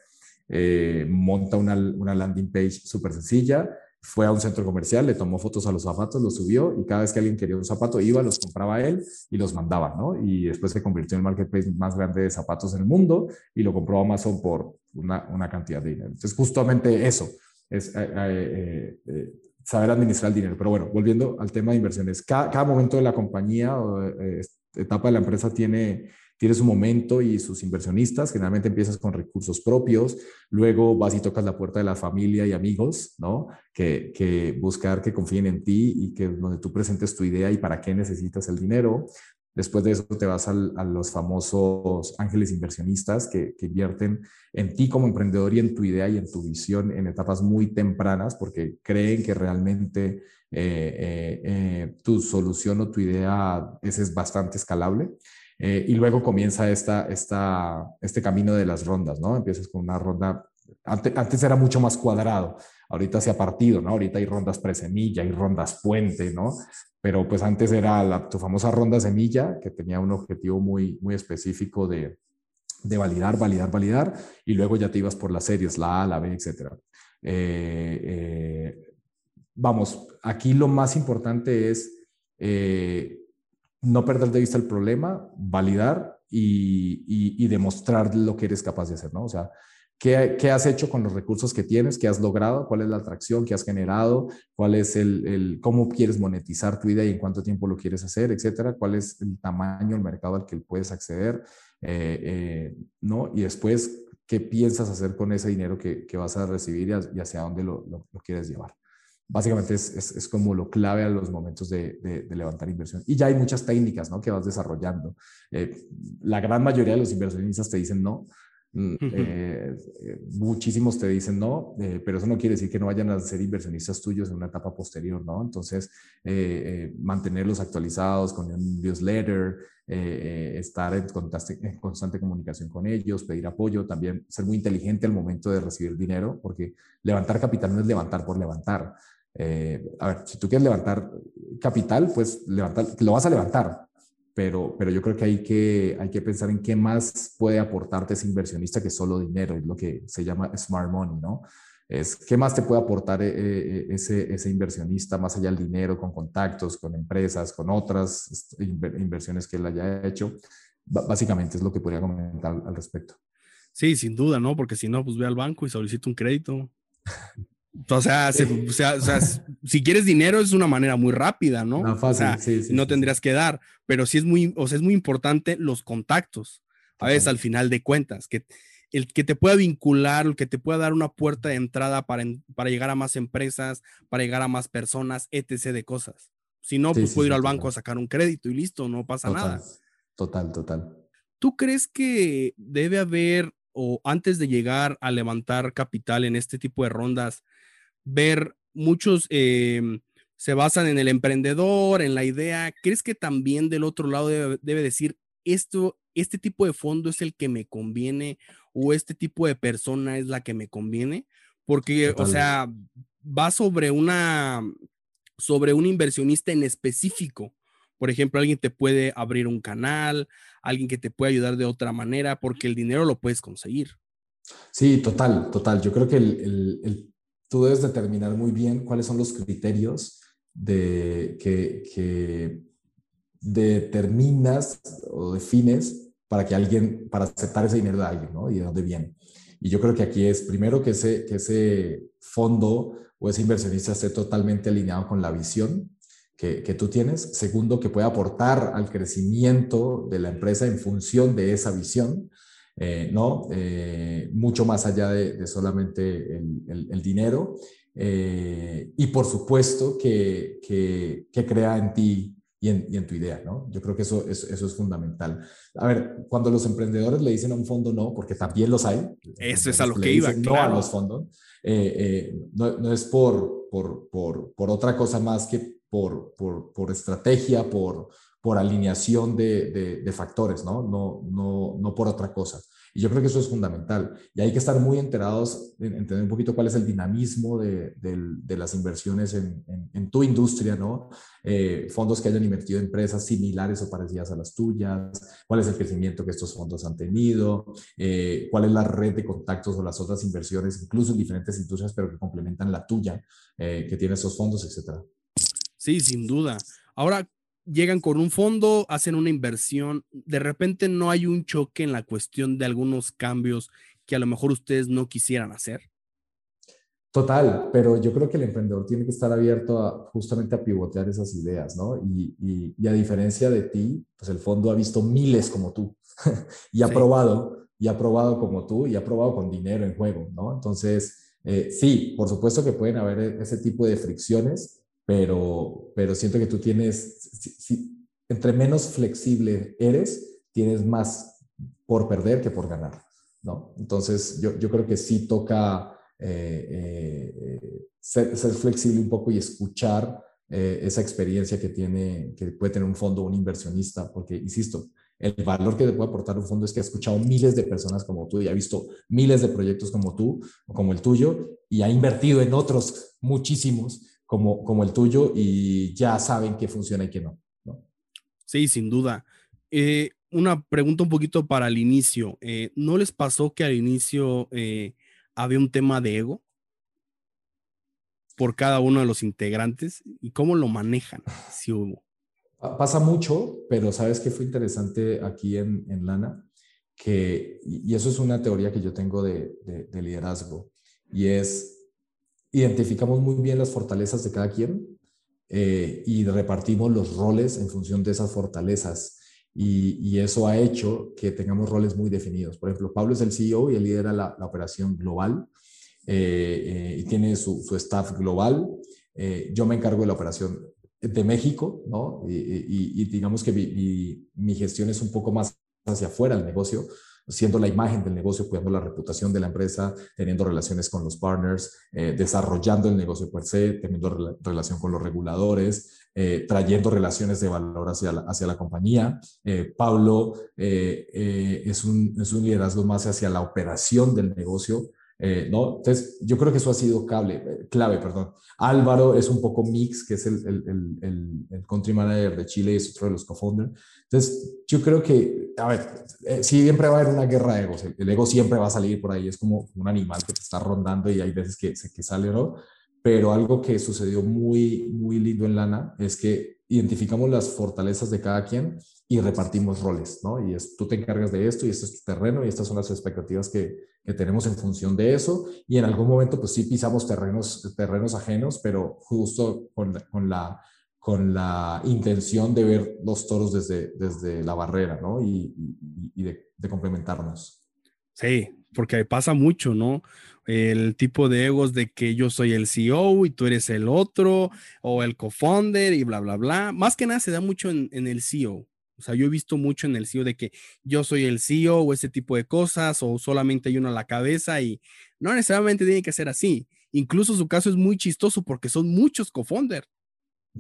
eh, monta una, una landing page súper sencilla, fue a un centro comercial, le tomó fotos a los zapatos, los subió y cada vez que alguien quería un zapato iba, los compraba él y los mandaba, ¿no? Y después se convirtió en el marketplace más grande de zapatos en el mundo y lo compró Amazon por una, una cantidad de dinero. Entonces, justamente eso es eh, eh, saber administrar el dinero. Pero bueno, volviendo al tema de inversiones, cada, momento de la compañía o eh, etapa de la empresa tiene, tiene su momento y sus inversionistas. Generalmente empiezas con recursos propios, luego vas y tocas la puerta de la familia y amigos, ¿no? Que, que buscar que confíen en ti y que donde tú presentes tu idea y para qué necesitas el dinero. Después de eso te vas a los famosos ángeles inversionistas que, invierten en ti como emprendedor y en tu idea y en tu visión en etapas muy tempranas porque creen que realmente eh, eh, eh, tu solución o tu idea es, es bastante escalable. y luego comienza esta, esta, este camino de las rondas, ¿no? Empiezas con una ronda, antes, antes era mucho más cuadrado, ahorita se ha partido, ¿no? Ahorita hay rondas presemilla, hay rondas puente, ¿no? pero pues antes era la, tu famosa ronda semilla, que tenía un objetivo muy, muy específico de, de validar, validar, validar, y luego ya te ibas por las series, la A, la B, etc. Eh, eh, vamos, aquí lo más importante es eh, no perder de vista el problema, validar y, y, y, demostrar lo que eres capaz de hacer, ¿no? O sea, ¿Qué, has hecho con los recursos que tienes? ¿Qué has logrado? ¿Cuál es la atracción que has generado? ¿Cuál es el, cómo quieres monetizar tu idea y en cuánto tiempo lo quieres hacer, etcétera? ¿Cuál es el tamaño, el mercado al que puedes acceder? Eh, eh, ¿No? Y después, ¿qué piensas hacer con ese dinero que, vas a recibir y, hacia dónde lo, quieres llevar? Básicamente es, como lo clave a los momentos de, levantar inversión. Y ya hay muchas técnicas ¿no? que vas desarrollando. Eh, la gran mayoría de los inversionistas te dicen no, eh, eh, muchísimos te dicen no, eh, pero eso no quiere decir que no vayan a ser inversionistas tuyos en una etapa posterior, ¿no? Entonces, mantenerlos actualizados con un newsletter, estar en constante, en constante, comunicación con ellos, pedir apoyo, también ser muy inteligente al momento de recibir dinero, porque levantar capital no es levantar por levantar. a ver, si tú quieres levantar capital, pues levantar, lo vas a levantar, pero, pero yo creo que hay, que hay que pensar en qué más puede aportarte ese inversionista que solo dinero, es lo que se llama smart money, ¿no? Es qué más te puede aportar eh, eh, ese, ese inversionista más allá del dinero, con contactos, con empresas, con otras inversiones que él haya hecho. básicamente es lo que podría comentar al respecto. Sí, sin duda, ¿no? Porque si no, pues ve al banco y solicita un crédito. (laughs) O sea, o sea, si quieres dinero es una manera muy rápida, ¿no? No, fácil, o sea, no tendrías que dar, pero sí es muy, o sea, es muy importante los contactos, a veces al final de cuentas, que el que te pueda vincular, el que te pueda dar una puerta de entrada para, para llegar a más empresas, para llegar a más personas, etc. de cosas. Si no, pues puedo ir al banco a sacar un crédito y listo, no pasa nada. Total, total. ¿Tú crees que debe haber, o antes de llegar a levantar capital en este tipo de rondas, ver muchos em, se basan en el emprendedor, en la idea. ¿Crees que también del otro lado debe, decir esto, este tipo de fondo es el que me conviene o este tipo de persona es la que me conviene? Porque, o sea, va sobre una, sobre un inversionista en específico. Por ejemplo, alguien te puede abrir un canal, alguien que te puede ayudar de otra manera, porque el dinero lo puedes conseguir. Sí, total, total. Yo creo que el tú debes determinar muy bien cuáles son los criterios que, determinas o defines para que alguien, para aceptar ese dinero de alguien, ¿no? Y de dónde viene. Y yo creo que aquí es primero que ese, que ese fondo o ese inversionista esté totalmente alineado con la visión que, tú tienes. Segundo, que pueda aportar al crecimiento de la empresa en función de esa visión. Eh, ¿no? Eh, mucho más allá de, solamente el, el, dinero. Eh, y por supuesto que, que, que, crea en ti y en, y en, tu idea, ¿no? Yo creo que eso, eso, eso, es fundamental. A ver, cuando los emprendedores le dicen a un fondo no, porque también los hay. Eso es a lo que iba, claro. No a los fondos. no, no, es por, por, por, por, otra cosa más que por, por, por estrategia, por, por alineación de, de, factores, ¿no? No, no, no por otra cosa. Y yo creo que eso es fundamental. Y hay que estar muy enterados, entender un poquito cuál es el dinamismo de, de las inversiones en, en, tu industria, ¿no? Eh, fondos que hayan invertido en empresas similares o parecidas a las tuyas, cuál es el crecimiento que estos fondos han tenido, eh, cuál es la red de contactos o las otras inversiones, incluso en diferentes industrias, pero que complementan la tuya, eh, que tiene esos fondos, etcétera. Sí, sin duda. Ahora, llegan con un fondo, hacen una inversión, de repente no hay un choque en la cuestión de algunos cambios que a lo mejor ustedes no quisieran hacer. Total, pero yo creo que el emprendedor tiene que estar abierto a, justamente a pivotear esas ideas, ¿no? Y, a diferencia de ti, pues el fondo ha visto miles como tú (laughs) y ha probado, y ha probado como tú, y ha probado con dinero en juego, ¿no? Entonces, eh, sí, por supuesto que pueden haber e, ese tipo de fricciones, pero, pero siento que tú tienes, entre menos flexible eres, tienes más por perder que por ganar, ¿no? Entonces, yo, yo creo que sí toca eh, eh, ser, ser, flexible un poco y escuchar eh, esa experiencia que, tiene, que puede tener un fondo un inversionista, porque, insisto, el valor que te puede aportar un fondo es que ha escuchado miles de personas como tú y ha visto miles de proyectos como tú o como el tuyo y ha invertido en otros muchísimos como, como el tuyo y ya saben qué funciona y qué no. ¿no? Sí, sin duda. Eh, una pregunta un poquito para el inicio. Eh, ¿No les pasó que al inicio eh, había un tema de ego por cada uno de los integrantes? ¿Y cómo lo manejan si hubo? Pasa mucho, pero sabes que fue interesante aquí en, en Lana, que, y eso es una teoría que yo tengo de, de liderazgo, y es identificamos muy bien las fortalezas de cada quien eh, y repartimos los roles en función de esas fortalezas. Y, eso ha hecho que tengamos roles muy definidos. Por ejemplo, Pablo es el CEO y él lidera la, operación global eh, eh, y tiene su, staff global. yo me encargo de la operación de México, ¿no? Y, digamos que mi, mi, gestión es un poco más hacia afuera del negocio, siendo la imagen del negocio, cuidando la reputación de la empresa, teniendo relaciones con los partners, eh, desarrollando el negocio per se, teniendo relación con los reguladores, eh, trayendo relaciones de valor hacia la, hacia la compañía. Eh, Pablo es un, es un liderazgo más hacia la operación del negocio, eh, ¿no? Entonces, yo creo que eso ha sido clave, eh, clave perdón. Álvaro es un poco mix, que es el, el, el, el country manager de Chile y es otro de los co-founders. Entonces, yo creo que, a ver, eh, siempre va a haber una guerra de egos. El, ego siempre va a salir por ahí, es como un animal que te está rondando y hay veces que, que sale, ¿no? Pero algo que sucedió muy, muy lindo en Lana es que identificamos las fortalezas de cada quien y repartimos roles, ¿no? Y es, tú te encargas de esto y este es tu terreno y estas son las expectativas que, que tenemos en función de eso. Y en algún momento, pues sí pisamos terrenos, terrenos ajenos, pero justo con, con la, con la intención de ver los toros desde, desde la barrera, ¿no? Y, y, de, de complementarnos. Sí, porque pasa mucho, ¿no? El tipo de egos de que yo soy el CEO y tú eres el otro, o el co-founder y bla, bla, bla. Más que nada se da mucho en, en el CEO. O sea, yo he visto mucho en el CEO de que yo soy el CEO o ese tipo de cosas, o solamente hay uno a la cabeza y no necesariamente tiene que ser así. Incluso su caso es muy chistoso porque son muchos co-founder.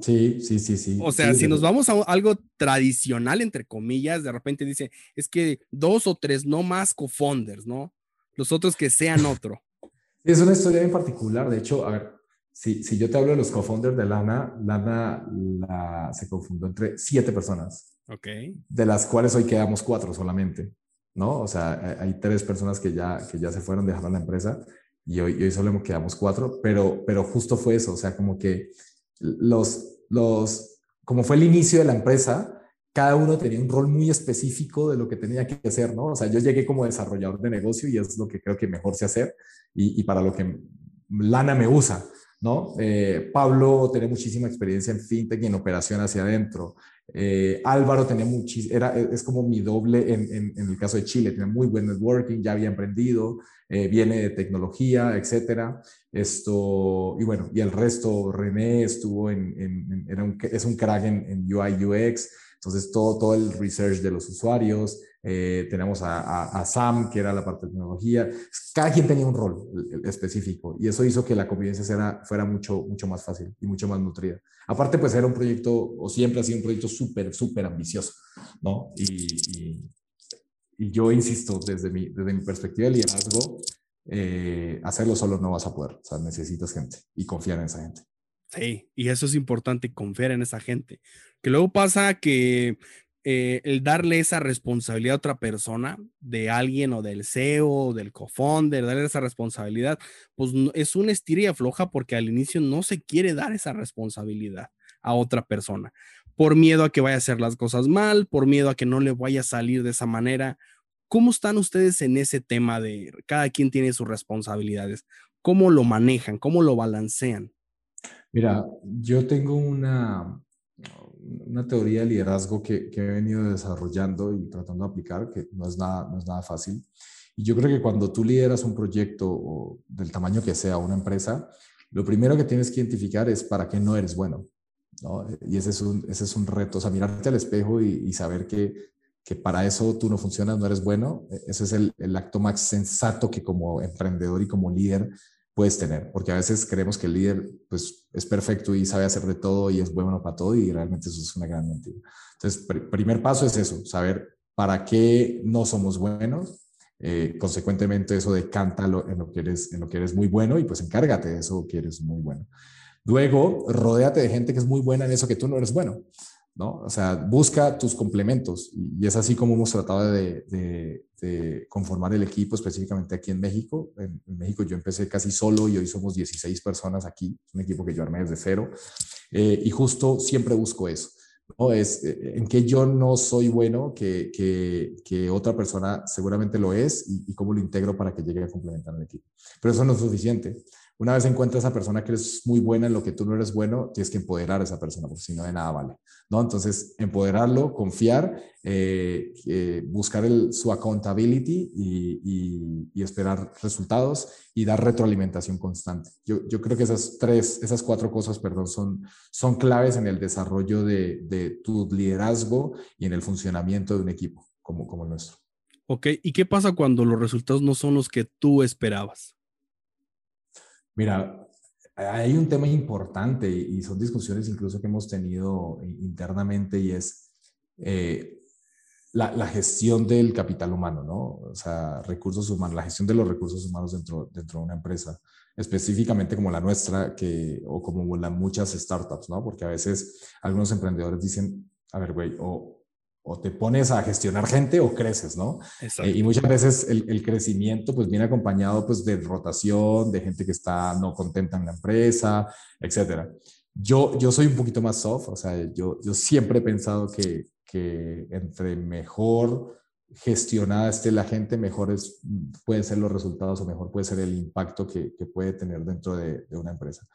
Sí, sí, sí, sí. O sea, si nos vamos a algo tradicional, entre comillas, de repente dice, es que dos o tres, no más co-founders, ¿no? Los otros que sean otro. Es una historia en particular. De hecho, a ver, si, si yo te hablo de los co-founders de Lana, Lana la, se confundió entre siete personas. Ok. De las cuales hoy quedamos cuatro solamente, ¿no? O sea, hay tres personas que ya, que ya se fueron, dejaron la empresa y hoy, hoy solo quedamos cuatro, pero, pero justo fue eso, o sea, como que los, los, como fue el inicio de la empresa, cada uno tenía un rol muy específico de lo que tenía que hacer, ¿no? O sea, yo llegué como desarrollador de negocio y es lo que creo que mejor sé hacer y, y para lo que Lana me usa, ¿no? Eh, Pablo tenía muchísima experiencia en fintech y en operación hacia adentro. Eh, Álvaro tenía muchísimo, era, es como mi doble en, en, el caso de Chile, tiene muy buen networking, ya había emprendido, eh, viene de tecnología, etcétera. Esto, y bueno, y el resto, René estuvo en, en era un, es un crack en, UI, UX, entonces todo, todo el research de los usuarios, eh, tenemos a, Sam, que era la parte de tecnología. Cada quien tenía un rol específico y eso hizo que la convivencia fuera, fuera mucho, mucho más fácil y mucho más nutrida. Aparte, pues era un proyecto, o siempre ha sido un proyecto súper, súper ambicioso, ¿no? Y, y, yo insisto, desde mi, desde mi perspectiva de liderazgo, eh, hacerlo solo no vas a poder. O sea, necesitas gente y confiar en esa gente. Sí, y eso es importante, confiar en esa gente. Que luego pasa que eh, el darle esa responsabilidad a otra persona, de alguien o del CEO o del cofounder, darle esa responsabilidad, pues es una estira y afloja porque al inicio no se quiere dar esa responsabilidad a otra persona, por miedo a que vaya a hacer las cosas mal, por miedo a que no le vaya a salir de esa manera. ¿Cómo están ustedes en ese tema de cada quien tiene sus responsabilidades? ¿Cómo lo manejan? ¿Cómo lo balancean? Mira, yo tengo una, una teoría de liderazgo que, que, he venido desarrollando y tratando de aplicar, que no es, nada, no es nada fácil. Y yo creo que cuando tú lideras un proyecto o del tamaño que sea, una empresa, lo primero que tienes que identificar es para qué no eres bueno. ¿no? Y ese es, un, ese es un reto, o sea, mirarte al espejo y, y saber que, que, para eso tú no funcionas, no eres bueno. E, ese es el, el acto más sensato que como emprendedor y como líder puedes tener, porque a veces creemos que el líder pues, es perfecto y sabe hacer de todo y es bueno para todo y realmente eso es una gran mentira. Entonces, primer paso es eso, saber para qué no somos buenos. Eh, consecuentemente, eso decanta en, lo que eres, en lo que eres muy bueno y pues encárgate de eso que eres muy bueno. Luego, rodéate de gente que es muy buena en eso que tú no eres bueno. ¿no? O sea, busca tus complementos y es así como hemos tratado de, conformar el equipo específicamente aquí en México. En, México yo empecé casi solo y hoy somos 16 personas aquí, un equipo que yo armé desde cero eh, y justo siempre busco eso. ¿no? Es eh, en que yo no soy bueno, que, que, otra persona seguramente lo es y, y, cómo lo integro para que llegue a complementar el equipo. Pero eso no es suficiente. Una vez encuentras a esa persona que es muy buena en lo que tú no eres bueno, tienes que empoderar a esa persona, porque si no, de nada vale. ¿No? Entonces, empoderarlo, confiar, eh, eh, buscar el, su accountability y, y, esperar resultados y dar retroalimentación constante. Yo, yo, creo que esas tres, esas cuatro cosas, perdón, son, son claves en el desarrollo de, de tu liderazgo y en el funcionamiento de un equipo como, como el nuestro. Ok, ¿y qué pasa cuando los resultados no son los que tú esperabas? Mira, hay un tema importante y son discusiones incluso que hemos tenido internamente y es eh, la, gestión del capital humano, ¿no? O sea, recursos humanos, la gestión de los recursos humanos dentro, dentro de una empresa, específicamente como la nuestra o como las muchas startups, ¿no? Porque a veces algunos emprendedores dicen, a ver, güey, o o te pones a gestionar gente o creces, ¿no? Eh, y muchas veces el, crecimiento pues viene acompañado pues de rotación, de gente que está no contenta en la empresa, etcétera. Yo, yo soy un poquito más soft, o sea, yo, yo siempre he pensado que, que entre mejor gestionada esté la gente, mejores pueden ser los resultados o mejor puede ser el impacto que, que puede tener dentro de, de una empresa.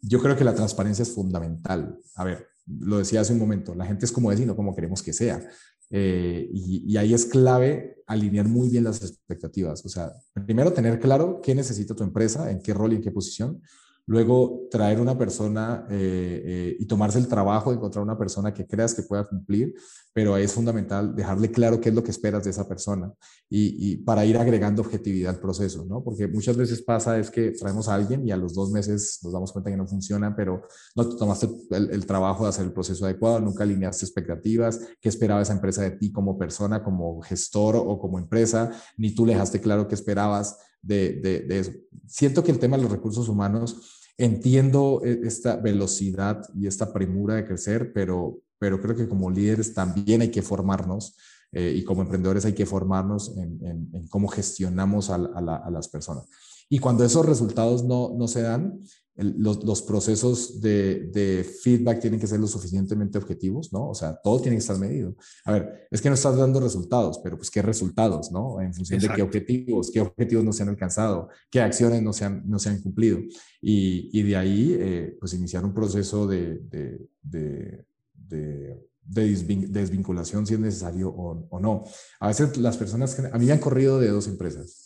Yo creo que la transparencia es fundamental. A ver, lo decía hace un momento, la gente es como es y no como queremos que sea. Eh, y, y, ahí es clave alinear muy bien las expectativas. O sea, primero tener claro qué necesita tu empresa, en qué rol y en qué posición. Luego, traer una persona eh, eh, y tomarse el trabajo de encontrar una persona que creas que pueda cumplir, pero es fundamental dejarle claro qué es lo que esperas de esa persona y, para ir agregando objetividad al proceso, ¿no? Porque muchas veces pasa es que traemos a alguien y a los dos meses nos damos cuenta que no funciona, pero no tomaste el, el trabajo de hacer el proceso adecuado, nunca alineaste expectativas, qué esperaba esa empresa de ti como persona, como gestor o como empresa, ni tú le dejaste claro qué esperabas de, eso. Siento que el tema de los recursos humanos, entiendo e, esta velocidad y esta premura de crecer, pero, pero creo que como líderes también hay que formarnos eh, y como emprendedores hay que formarnos en, cómo gestionamos a, las personas. Y cuando esos resultados no, no se dan, los, los, procesos de, de, feedback tienen que ser lo suficientemente objetivos, ¿no? O sea, todo tiene que estar medido. A ver, es que no estás dando resultados, pero pues qué resultados, ¿no? En función de qué objetivos, qué objetivos no se han alcanzado, qué acciones no se han, no se han cumplido. Y, y de ahí, eh, pues iniciar un proceso de, de, de, de desvinculación si es necesario o, o, no. A veces las personas, a mí me han corrido de dos empresas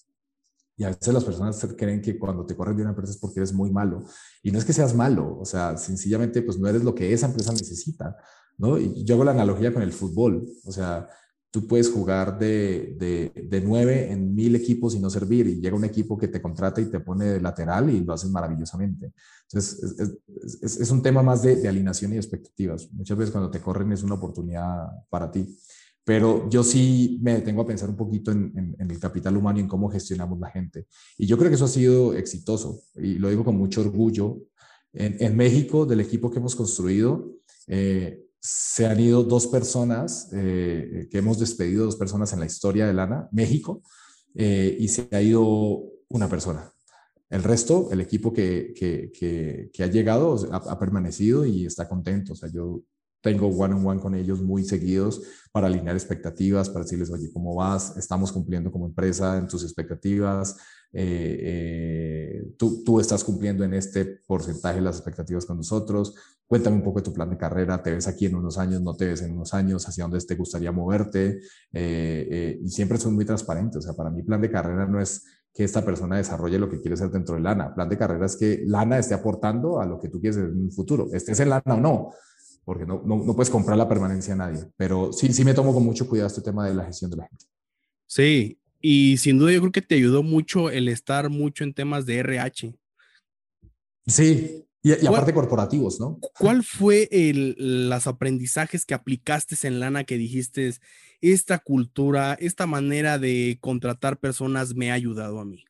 y a veces las personas creen que cuando te corren de una empresa es porque eres muy malo. Y no es que seas malo, o sea, sencillamente pues no eres lo que esa empresa necesita, ¿no? Y yo hago la analogía con el fútbol, o sea, tú puedes jugar de, de, de nueve en mil equipos y no servir, y llega un equipo que te contrata y te pone de lateral y lo haces maravillosamente. Entonces, es, es, es un tema más de, de alineación y expectativas. Muchas veces cuando te corren es una oportunidad para ti. Pero yo sí me detengo a pensar un poquito en, el capital humano y en cómo gestionamos la gente. Y yo creo que eso ha sido exitoso y lo digo con mucho orgullo. En, México, del equipo que hemos construido, eh, se han ido dos personas, eh, que hemos despedido dos personas en la historia de Lana, México, eh, y se ha ido una persona. El resto, el equipo que, que, que, ha llegado, ha, ha, permanecido y está contento. O sea, yo tengo one-on-one con ellos muy seguidos para alinear expectativas, para decirles, oye, ¿cómo vas? Estamos cumpliendo como empresa en tus expectativas. Eh, eh, tú, tú, estás cumpliendo en este porcentaje las expectativas con nosotros. Cuéntame un poco de tu plan de carrera. ¿Te ves aquí en unos años? ¿No te ves en unos años? ¿Hacia dónde te gustaría moverte? Eh, y siempre son muy transparentes. O sea, para mí plan de carrera no es que esta persona desarrolle lo que quiere ser dentro de Lana. Plan de carrera es que Lana esté aportando a lo que tú quieres en un futuro. Estés en Lana o no porque no, no, no, puedes comprar la permanencia a nadie. Pero sí, sí me tomo con mucho cuidado este tema de la gestión de la gente. Sí, y sin duda yo creo que te ayudó mucho el estar mucho en temas de RH. Sí, y, y aparte corporativos, ¿no? ¿Cuál fue el, los aprendizajes que aplicaste en Lana que dijiste, esta cultura, esta manera de contratar personas me ha ayudado a mí?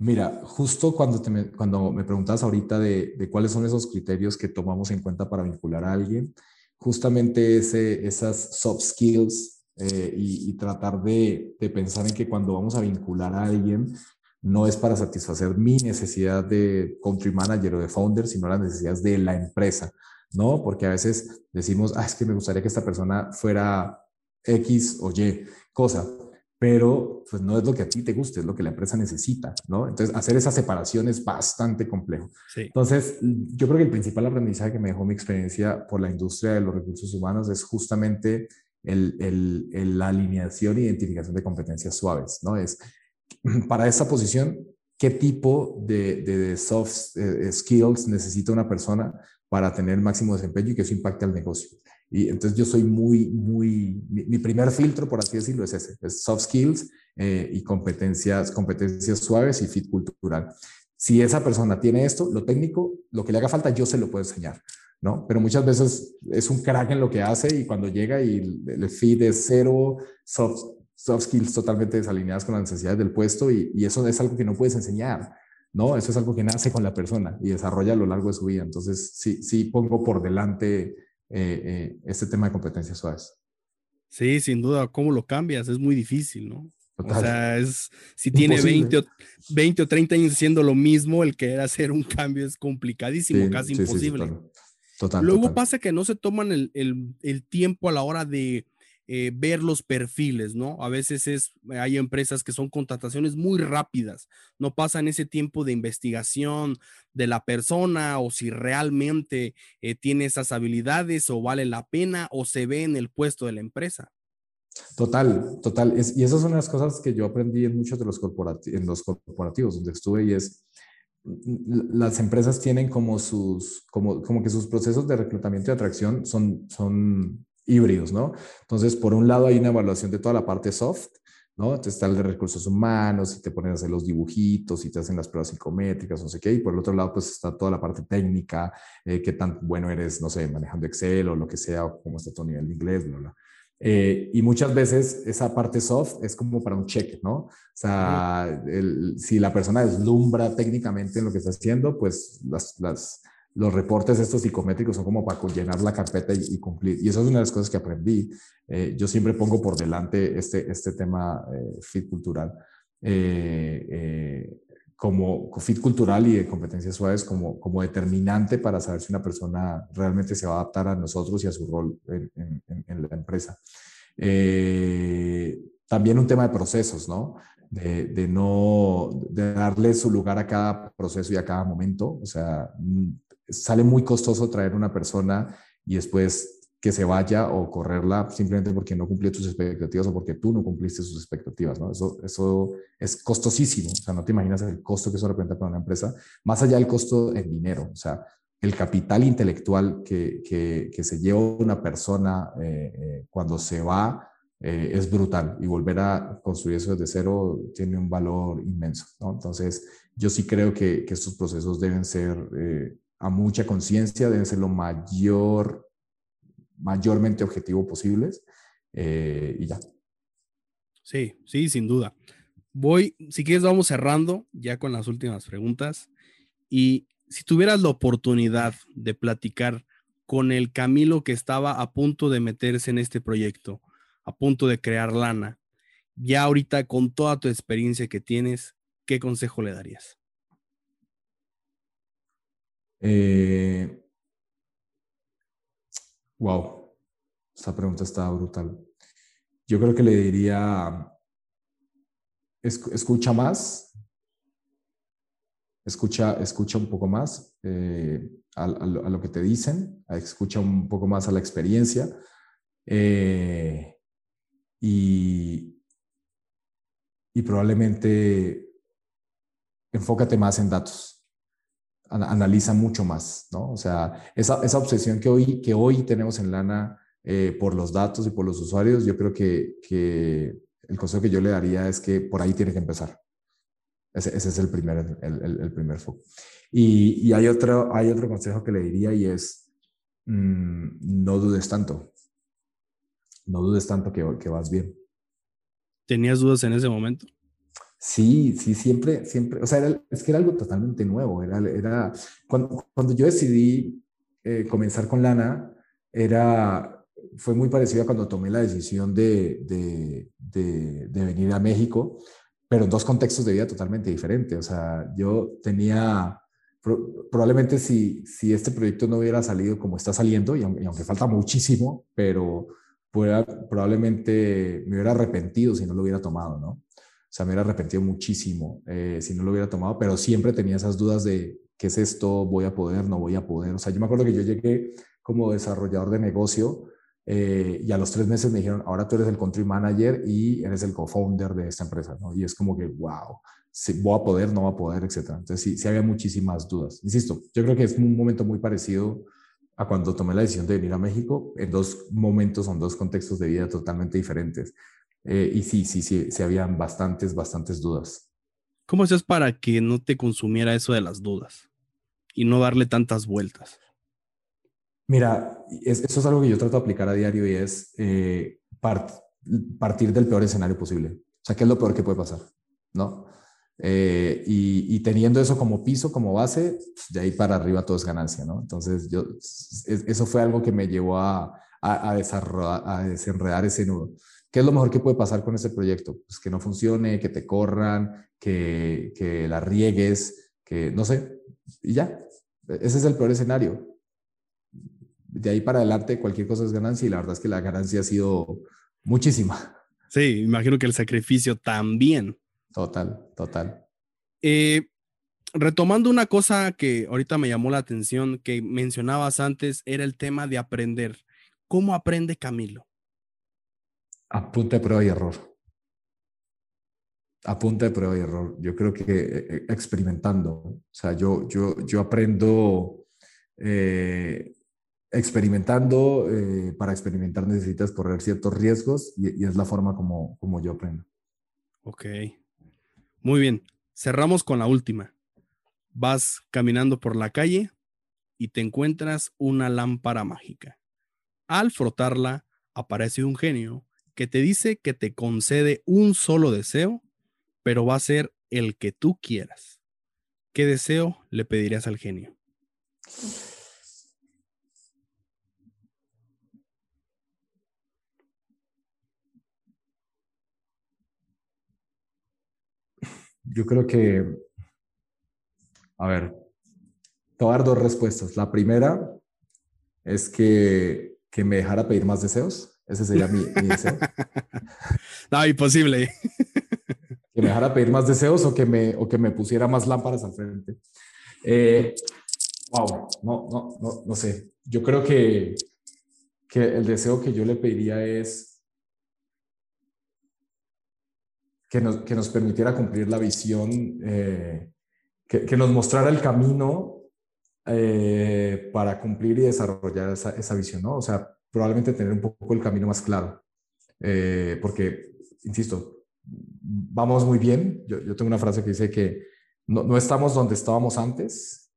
Mira, justo cuando, me, cuando me preguntabas ahorita de, cuáles son esos criterios que tomamos en cuenta para vincular a alguien, justamente ese, esas soft skills eh, y, tratar de, pensar en que cuando vamos a vincular a alguien, no es para satisfacer mi necesidad de country manager o de founder, sino las necesidades de la empresa, ¿no? Porque a veces decimos, ah, es que me gustaría que esta persona fuera X o Y cosa, pero pues no es lo que a ti te guste, es lo que la empresa necesita, ¿no? Entonces, hacer esa separación es bastante complejo. Entonces, yo creo que el principal aprendizaje que me dejó mi experiencia por la industria de los recursos humanos es justamente el, el, la alineación e identificación de competencias suaves, ¿no? Es (clears throat) para esa posición, ¿qué tipo de, de, soft eh, skills necesita una persona para tener máximo desempeño y que eso impacte al negocio? Y entonces yo soy muy, muy, mi, primer filtro, por así decirlo, es ese, es soft skills eh, y competencias, competencias suaves y fit cultural. Si esa persona tiene esto, lo técnico, lo que le haga falta, yo se lo puedo enseñar, ¿no? Pero muchas veces es un crack en lo que hace y cuando llega y el, fit es cero, soft, soft skills totalmente desalineadas con las necesidades del puesto y, y eso es algo que no puedes enseñar. ¿no? Eso es algo que nace con la persona y desarrolla a lo largo de su vida. Entonces, sí, sí pongo por delante eh, eh, este tema de competencias suaves. Sí, sin duda, ¿cómo lo cambias? Es muy difícil, ¿no? O sea, es, si tiene 20 o, 20 o 30 años haciendo lo mismo, el querer hacer un cambio es complicadísimo, casi imposible. total, Luego pasa que no se toman el, el, el, tiempo a la hora de eh, ver los perfiles, ¿no? A veces es, hay empresas que son contrataciones muy rápidas, no pasan ese tiempo de investigación de la persona o si realmente eh, tiene esas habilidades o vale la pena o se ve en el puesto de la empresa. Total, total. y esas son las cosas que yo aprendí en muchos de los, en los corporativos donde estuve y es, las empresas tienen como sus, como, como que sus procesos de reclutamiento y atracción son, son híbridos, ¿no? Entonces, por un lado hay una evaluación de toda la parte soft, ¿no? Entonces está el de recursos humanos y te ponen a hacer los dibujitos y te hacen las pruebas psicométricas, no sé qué, y por el otro lado, pues está toda la parte técnica, eh, qué tan bueno eres, no sé, manejando Excel o lo que sea, o cómo está tu nivel de inglés, bla, bla. Eh, y muchas veces esa parte soft es como para un check, ¿no? O sea, si la persona deslumbra técnicamente en lo que está haciendo, pues las, las, los reportes estos psicométricos son como para llenar la carpeta y, cumplir. Y eso es una de las cosas que aprendí. Eh, yo siempre pongo por delante este, este tema eh, fit cultural. Eh, como fit cultural y de competencias suaves como, como determinante para saber si una persona realmente se va a adaptar a nosotros y a su rol en, en, la empresa. Eh, también un tema de procesos, ¿no? De, de, no de darle su lugar a cada proceso y a cada momento. O sea, sale muy costoso traer una persona y después que se vaya o correrla simplemente porque no cumplió tus expectativas o porque tú no cumpliste sus expectativas, ¿no? Eso, eso es costosísimo, o sea, no te imaginas el costo que eso representa para una empresa, más allá del costo en dinero, o sea, el capital intelectual que, que, se lleva una persona eh, eh, cuando se va eh, es brutal y volver a construir eso desde cero tiene un valor inmenso, ¿no? Entonces, yo sí creo que, que estos procesos deben ser a mucha conciencia, deben ser lo mayor mayormente objetivo posibles eh, y ya. Sí, sí, sin duda. Voy, si quieres, vamos cerrando ya con las últimas preguntas. Y si tuvieras la oportunidad de platicar con el Camilo que estaba a punto de meterse en este proyecto, a punto de crear lana, ya ahorita con toda tu experiencia que tienes, ¿qué consejo le darías? Eh, Wow, esta pregunta está brutal. Yo creo que le diría, escucha más, escucha, escucha un poco más eh, a, lo que te dicen, escucha un poco más a la experiencia eh, y, y probablemente enfócate más en datos analiza mucho más, ¿no? O sea, esa, esa obsesión que hoy, que hoy tenemos en Lana eh, por los datos y por los usuarios, yo creo que, que, el consejo que yo le daría es que por ahí tiene que empezar. Ese, ese es el primer, el, el, primer foco. Y, y, hay, otro, hay otro consejo que le diría y es, mm, no dudes tanto. No dudes tanto que, que vas bien. ¿Tenías dudas en ese momento? Sí, sí, siempre, siempre, o sea, es que era algo totalmente nuevo, era, era cuando, yo decidí eh, comenzar con Lana, era, fue muy parecido a cuando tomé la decisión de, de, venir a México, pero en dos contextos de vida totalmente diferentes, o sea, yo tenía, probablemente si, si este proyecto no hubiera salido como está saliendo, y aunque, falta muchísimo, pero probablemente me hubiera arrepentido si no lo hubiera tomado, ¿no? O sea, me hubiera arrepentido muchísimo eh, si no lo hubiera tomado, pero siempre tenía esas dudas de qué es esto, voy a poder, no voy a poder. O sea, yo me acuerdo que yo llegué como desarrollador de negocio eh, y a los tres meses me dijeron, ahora tú eres el country manager y eres el co-founder de esta empresa, ¿no? Y es como que, wow, si voy a poder, no voy a poder, etcétera. Entonces sí, sí había muchísimas dudas. Insisto, yo creo que es un momento muy parecido a cuando tomé la decisión de venir a México, en dos momentos, son dos contextos de vida totalmente diferentes. Eh, y sí, sí, sí, sí, habían bastantes, bastantes dudas. ¿Cómo haces para que no te consumiera eso de las dudas y no darle tantas vueltas? Mira, eso es algo que yo trato de aplicar a diario y es eh, partir del peor escenario posible. O sea, ¿qué es lo peor que puede pasar? ¿No? Eh, y, teniendo eso como piso, como base, pues, de ahí para arriba todo es ganancia, ¿no? Entonces, yo, eso fue algo que me llevó a, a, a desenredar ese nudo. ¿Qué es lo mejor que puede pasar con este proyecto? Pues que no funcione, que te corran, que, que la riegues, que no sé, y ya. Ese es el peor escenario. De ahí para adelante cualquier cosa es ganancia y la verdad es que la ganancia ha sido muchísima. Sí, imagino que el sacrificio también. Total, total. Eh, retomando una cosa que ahorita me llamó la atención, que mencionabas antes, era el tema de aprender. ¿Cómo aprende Camilo? A punta de prueba y error. A punta de prueba y error. Yo creo que eh, eh, experimentando. O sea, yo, yo, yo aprendo eh, experimentando. para experimentar necesitas correr ciertos riesgos y, es la forma como, como yo aprendo. Ok. Muy bien. Cerramos con la última. Vas caminando por la calle y te encuentras una lámpara mágica. Al frotarla, aparece un genio que te dice que te concede un solo deseo, pero va a ser el que tú quieras. ¿Qué deseo le pedirías al genio? Yo creo que A ver, te dos respuestas. La primera es que, que me dejara pedir más deseos. Ese sería mi, deseo. (laughs) no, imposible. (laughs) que me dejara pedir más deseos o que me, o que me pusiera más lámparas al frente. Eh, wow, no, no, no, no sé. Yo creo que, que el deseo que yo le pediría es que nos, que nos permitiera cumplir la visión, eh, que, que, nos mostrara el camino eh, para cumplir y desarrollar esa, esa, visión, ¿no? O sea, probablemente tener un poco el camino más claro, eh, porque, insisto, vamos muy bien. Yo, yo, tengo una frase que dice que no, no, estamos donde estábamos antes,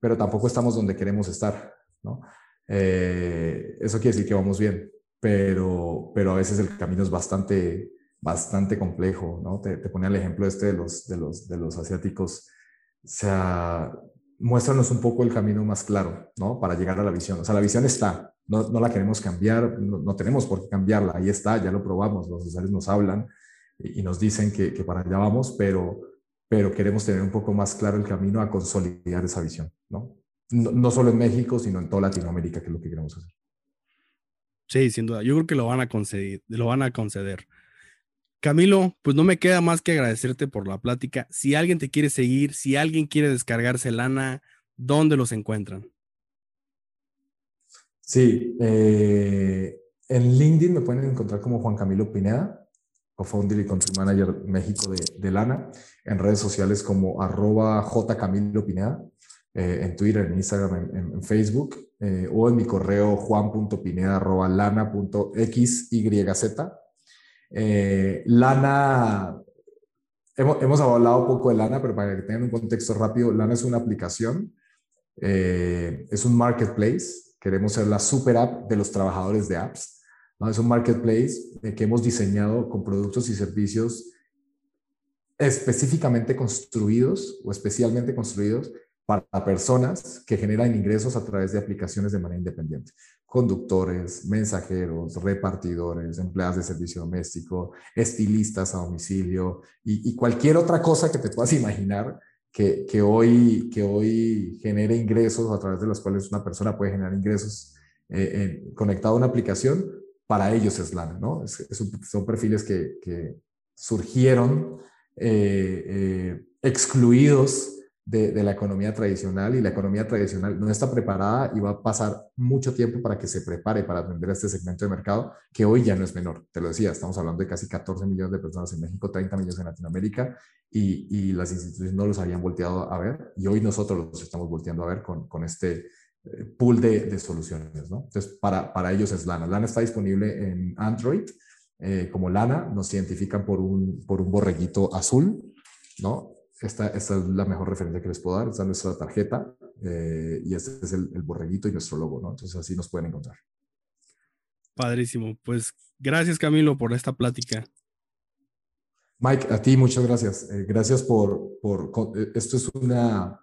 pero tampoco estamos donde queremos estar, ¿no? eso quiere decir que vamos bien, pero, pero a veces el camino es bastante bastante complejo, ¿no? Te, te ponía el ejemplo este de los, de los, de los asiáticos. O sea, muéstranos un poco el camino más claro, ¿no? Para llegar a la visión. O sea, la visión está, no, no la queremos cambiar, no, tenemos por qué cambiarla, ahí está, ya lo probamos, los usuarios nos hablan y, nos dicen que, que, para allá vamos, pero, pero queremos tener un poco más claro el camino a consolidar esa visión, ¿no? No, no solo en México, sino en toda Latinoamérica, que es lo que queremos hacer. Sí, sin duda. Yo creo que lo van a conceder. Lo van a conceder. Camilo, pues no me queda más que agradecerte por la plática. Si alguien te quiere seguir, si alguien quiere descargarse lana, ¿dónde los encuentran? Sí, eh, en LinkedIn me pueden encontrar como Juan Camilo Pineda, co-founder y country manager México de, Lana. En redes sociales como arroba jcamilopineda, eh, en Twitter, en Instagram, en, Facebook, eh, o en mi correo juan.pineda arroba lana.xyz. Eh, Lana, hemos, hemos, hablado poco de Lana, pero para que tengan un contexto rápido, Lana es una aplicación, es un marketplace, queremos ser la super app de los trabajadores de apps. Es un marketplace eh, que hemos diseñado con productos y servicios específicamente construidos o especialmente construidos para personas que generan ingresos a través de aplicaciones de manera independiente. Conductores, mensajeros, repartidores, empleados de servicio doméstico, estilistas a domicilio y, cualquier otra cosa que te puedas imaginar que, hoy, que hoy genere ingresos a través de los cuales una persona puede generar ingresos eh, conectado a una aplicación, para ellos es LAN, ¿no? son perfiles que, que surgieron eh, eh, excluidos de, la economía tradicional y la economía tradicional no está preparada y va a pasar mucho tiempo para que se prepare para atender este segmento de mercado que hoy ya no es menor. Te lo decía, estamos hablando de casi 14 millones de personas en México, 30 millones en Latinoamérica y, y las instituciones no los habían volteado a ver y hoy nosotros los estamos volteando a ver con, con este eh, pool de, de, soluciones. ¿no? Entonces, para, para ellos es Lana. Lana está disponible en Android. Eh, como Lana, nos identifican por un, por un borreguito azul, ¿no? Esta, es la mejor referencia que les puedo dar, esta es nuestra tarjeta eh, y este es el, el, borreguito y nuestro logo, ¿no? Entonces así nos pueden encontrar. Padrísimo, pues gracias Camilo por esta plática. Mike, a ti muchas gracias. Eh, gracias por, por, eh, esto es una,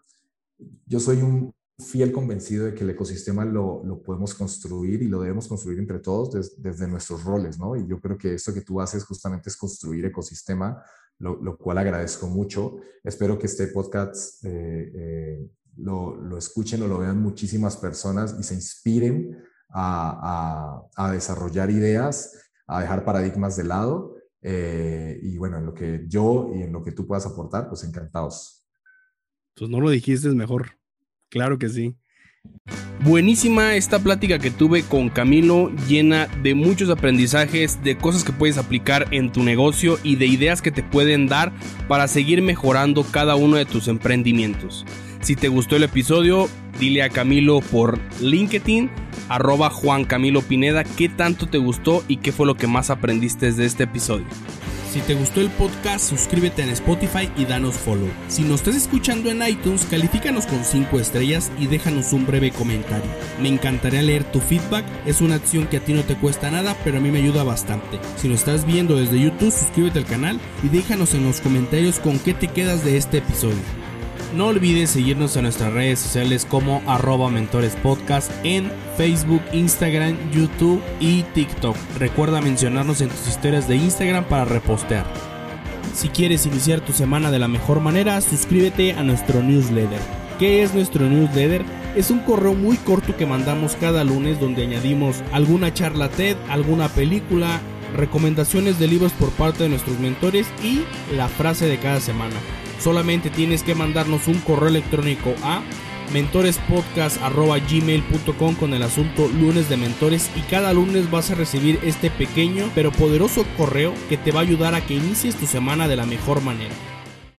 yo soy un fiel convencido de que el ecosistema lo, lo podemos construir y lo debemos construir entre todos desde nuestros roles, ¿no? Y yo creo que esto que tú haces justamente es construir ecosistema lo, cual agradezco mucho. Espero que este podcast eh, eh, lo, escuchen o lo vean muchísimas personas y se inspiren a, desarrollar ideas, a dejar paradigmas de lado. Eh, y bueno, en lo que yo y en lo que tú puedas aportar, pues encantados. Pues no lo dijiste mejor. Claro que sí. Buenísima esta plática que tuve con Camilo, llena de muchos aprendizajes, de cosas que puedes aplicar en tu negocio y de ideas que te pueden dar para seguir mejorando cada uno de tus emprendimientos. Si te gustó el episodio, dile a Camilo por LinkedIn, arroba Juan Camilo Pineda, qué tanto te gustó y qué fue lo que más aprendiste de este episodio. Si te gustó el podcast, suscríbete en Spotify y danos follow. Si nos estás escuchando en iTunes, califícanos con 5 estrellas y déjanos un breve comentario. Me encantaría leer tu feedback, es una acción que a ti no te cuesta nada, pero a mí me ayuda bastante. Si nos estás viendo desde YouTube, suscríbete al canal y déjanos en los comentarios con qué te quedas de este episodio. No olvides seguirnos en nuestras redes sociales como arroba mentorespodcast en Facebook, Instagram, YouTube y TikTok. Recuerda mencionarnos en tus historias de Instagram para repostear. Si quieres iniciar tu semana de la mejor manera, suscríbete a nuestro newsletter ¿Qué es nuestro newsletter? Es un correo muy corto que mandamos cada lunes donde añadimos alguna charla TED, alguna película, recomendaciones de libros por parte de nuestros mentores y la frase de cada semana. Solamente tienes que mandarnos un correo electrónico a mentorespodcast.gmail.com con el asunto lunes de mentores y cada lunes vas a recibir este pequeño pero poderoso correo que te va a ayudar a que inicies tu semana de la mejor manera.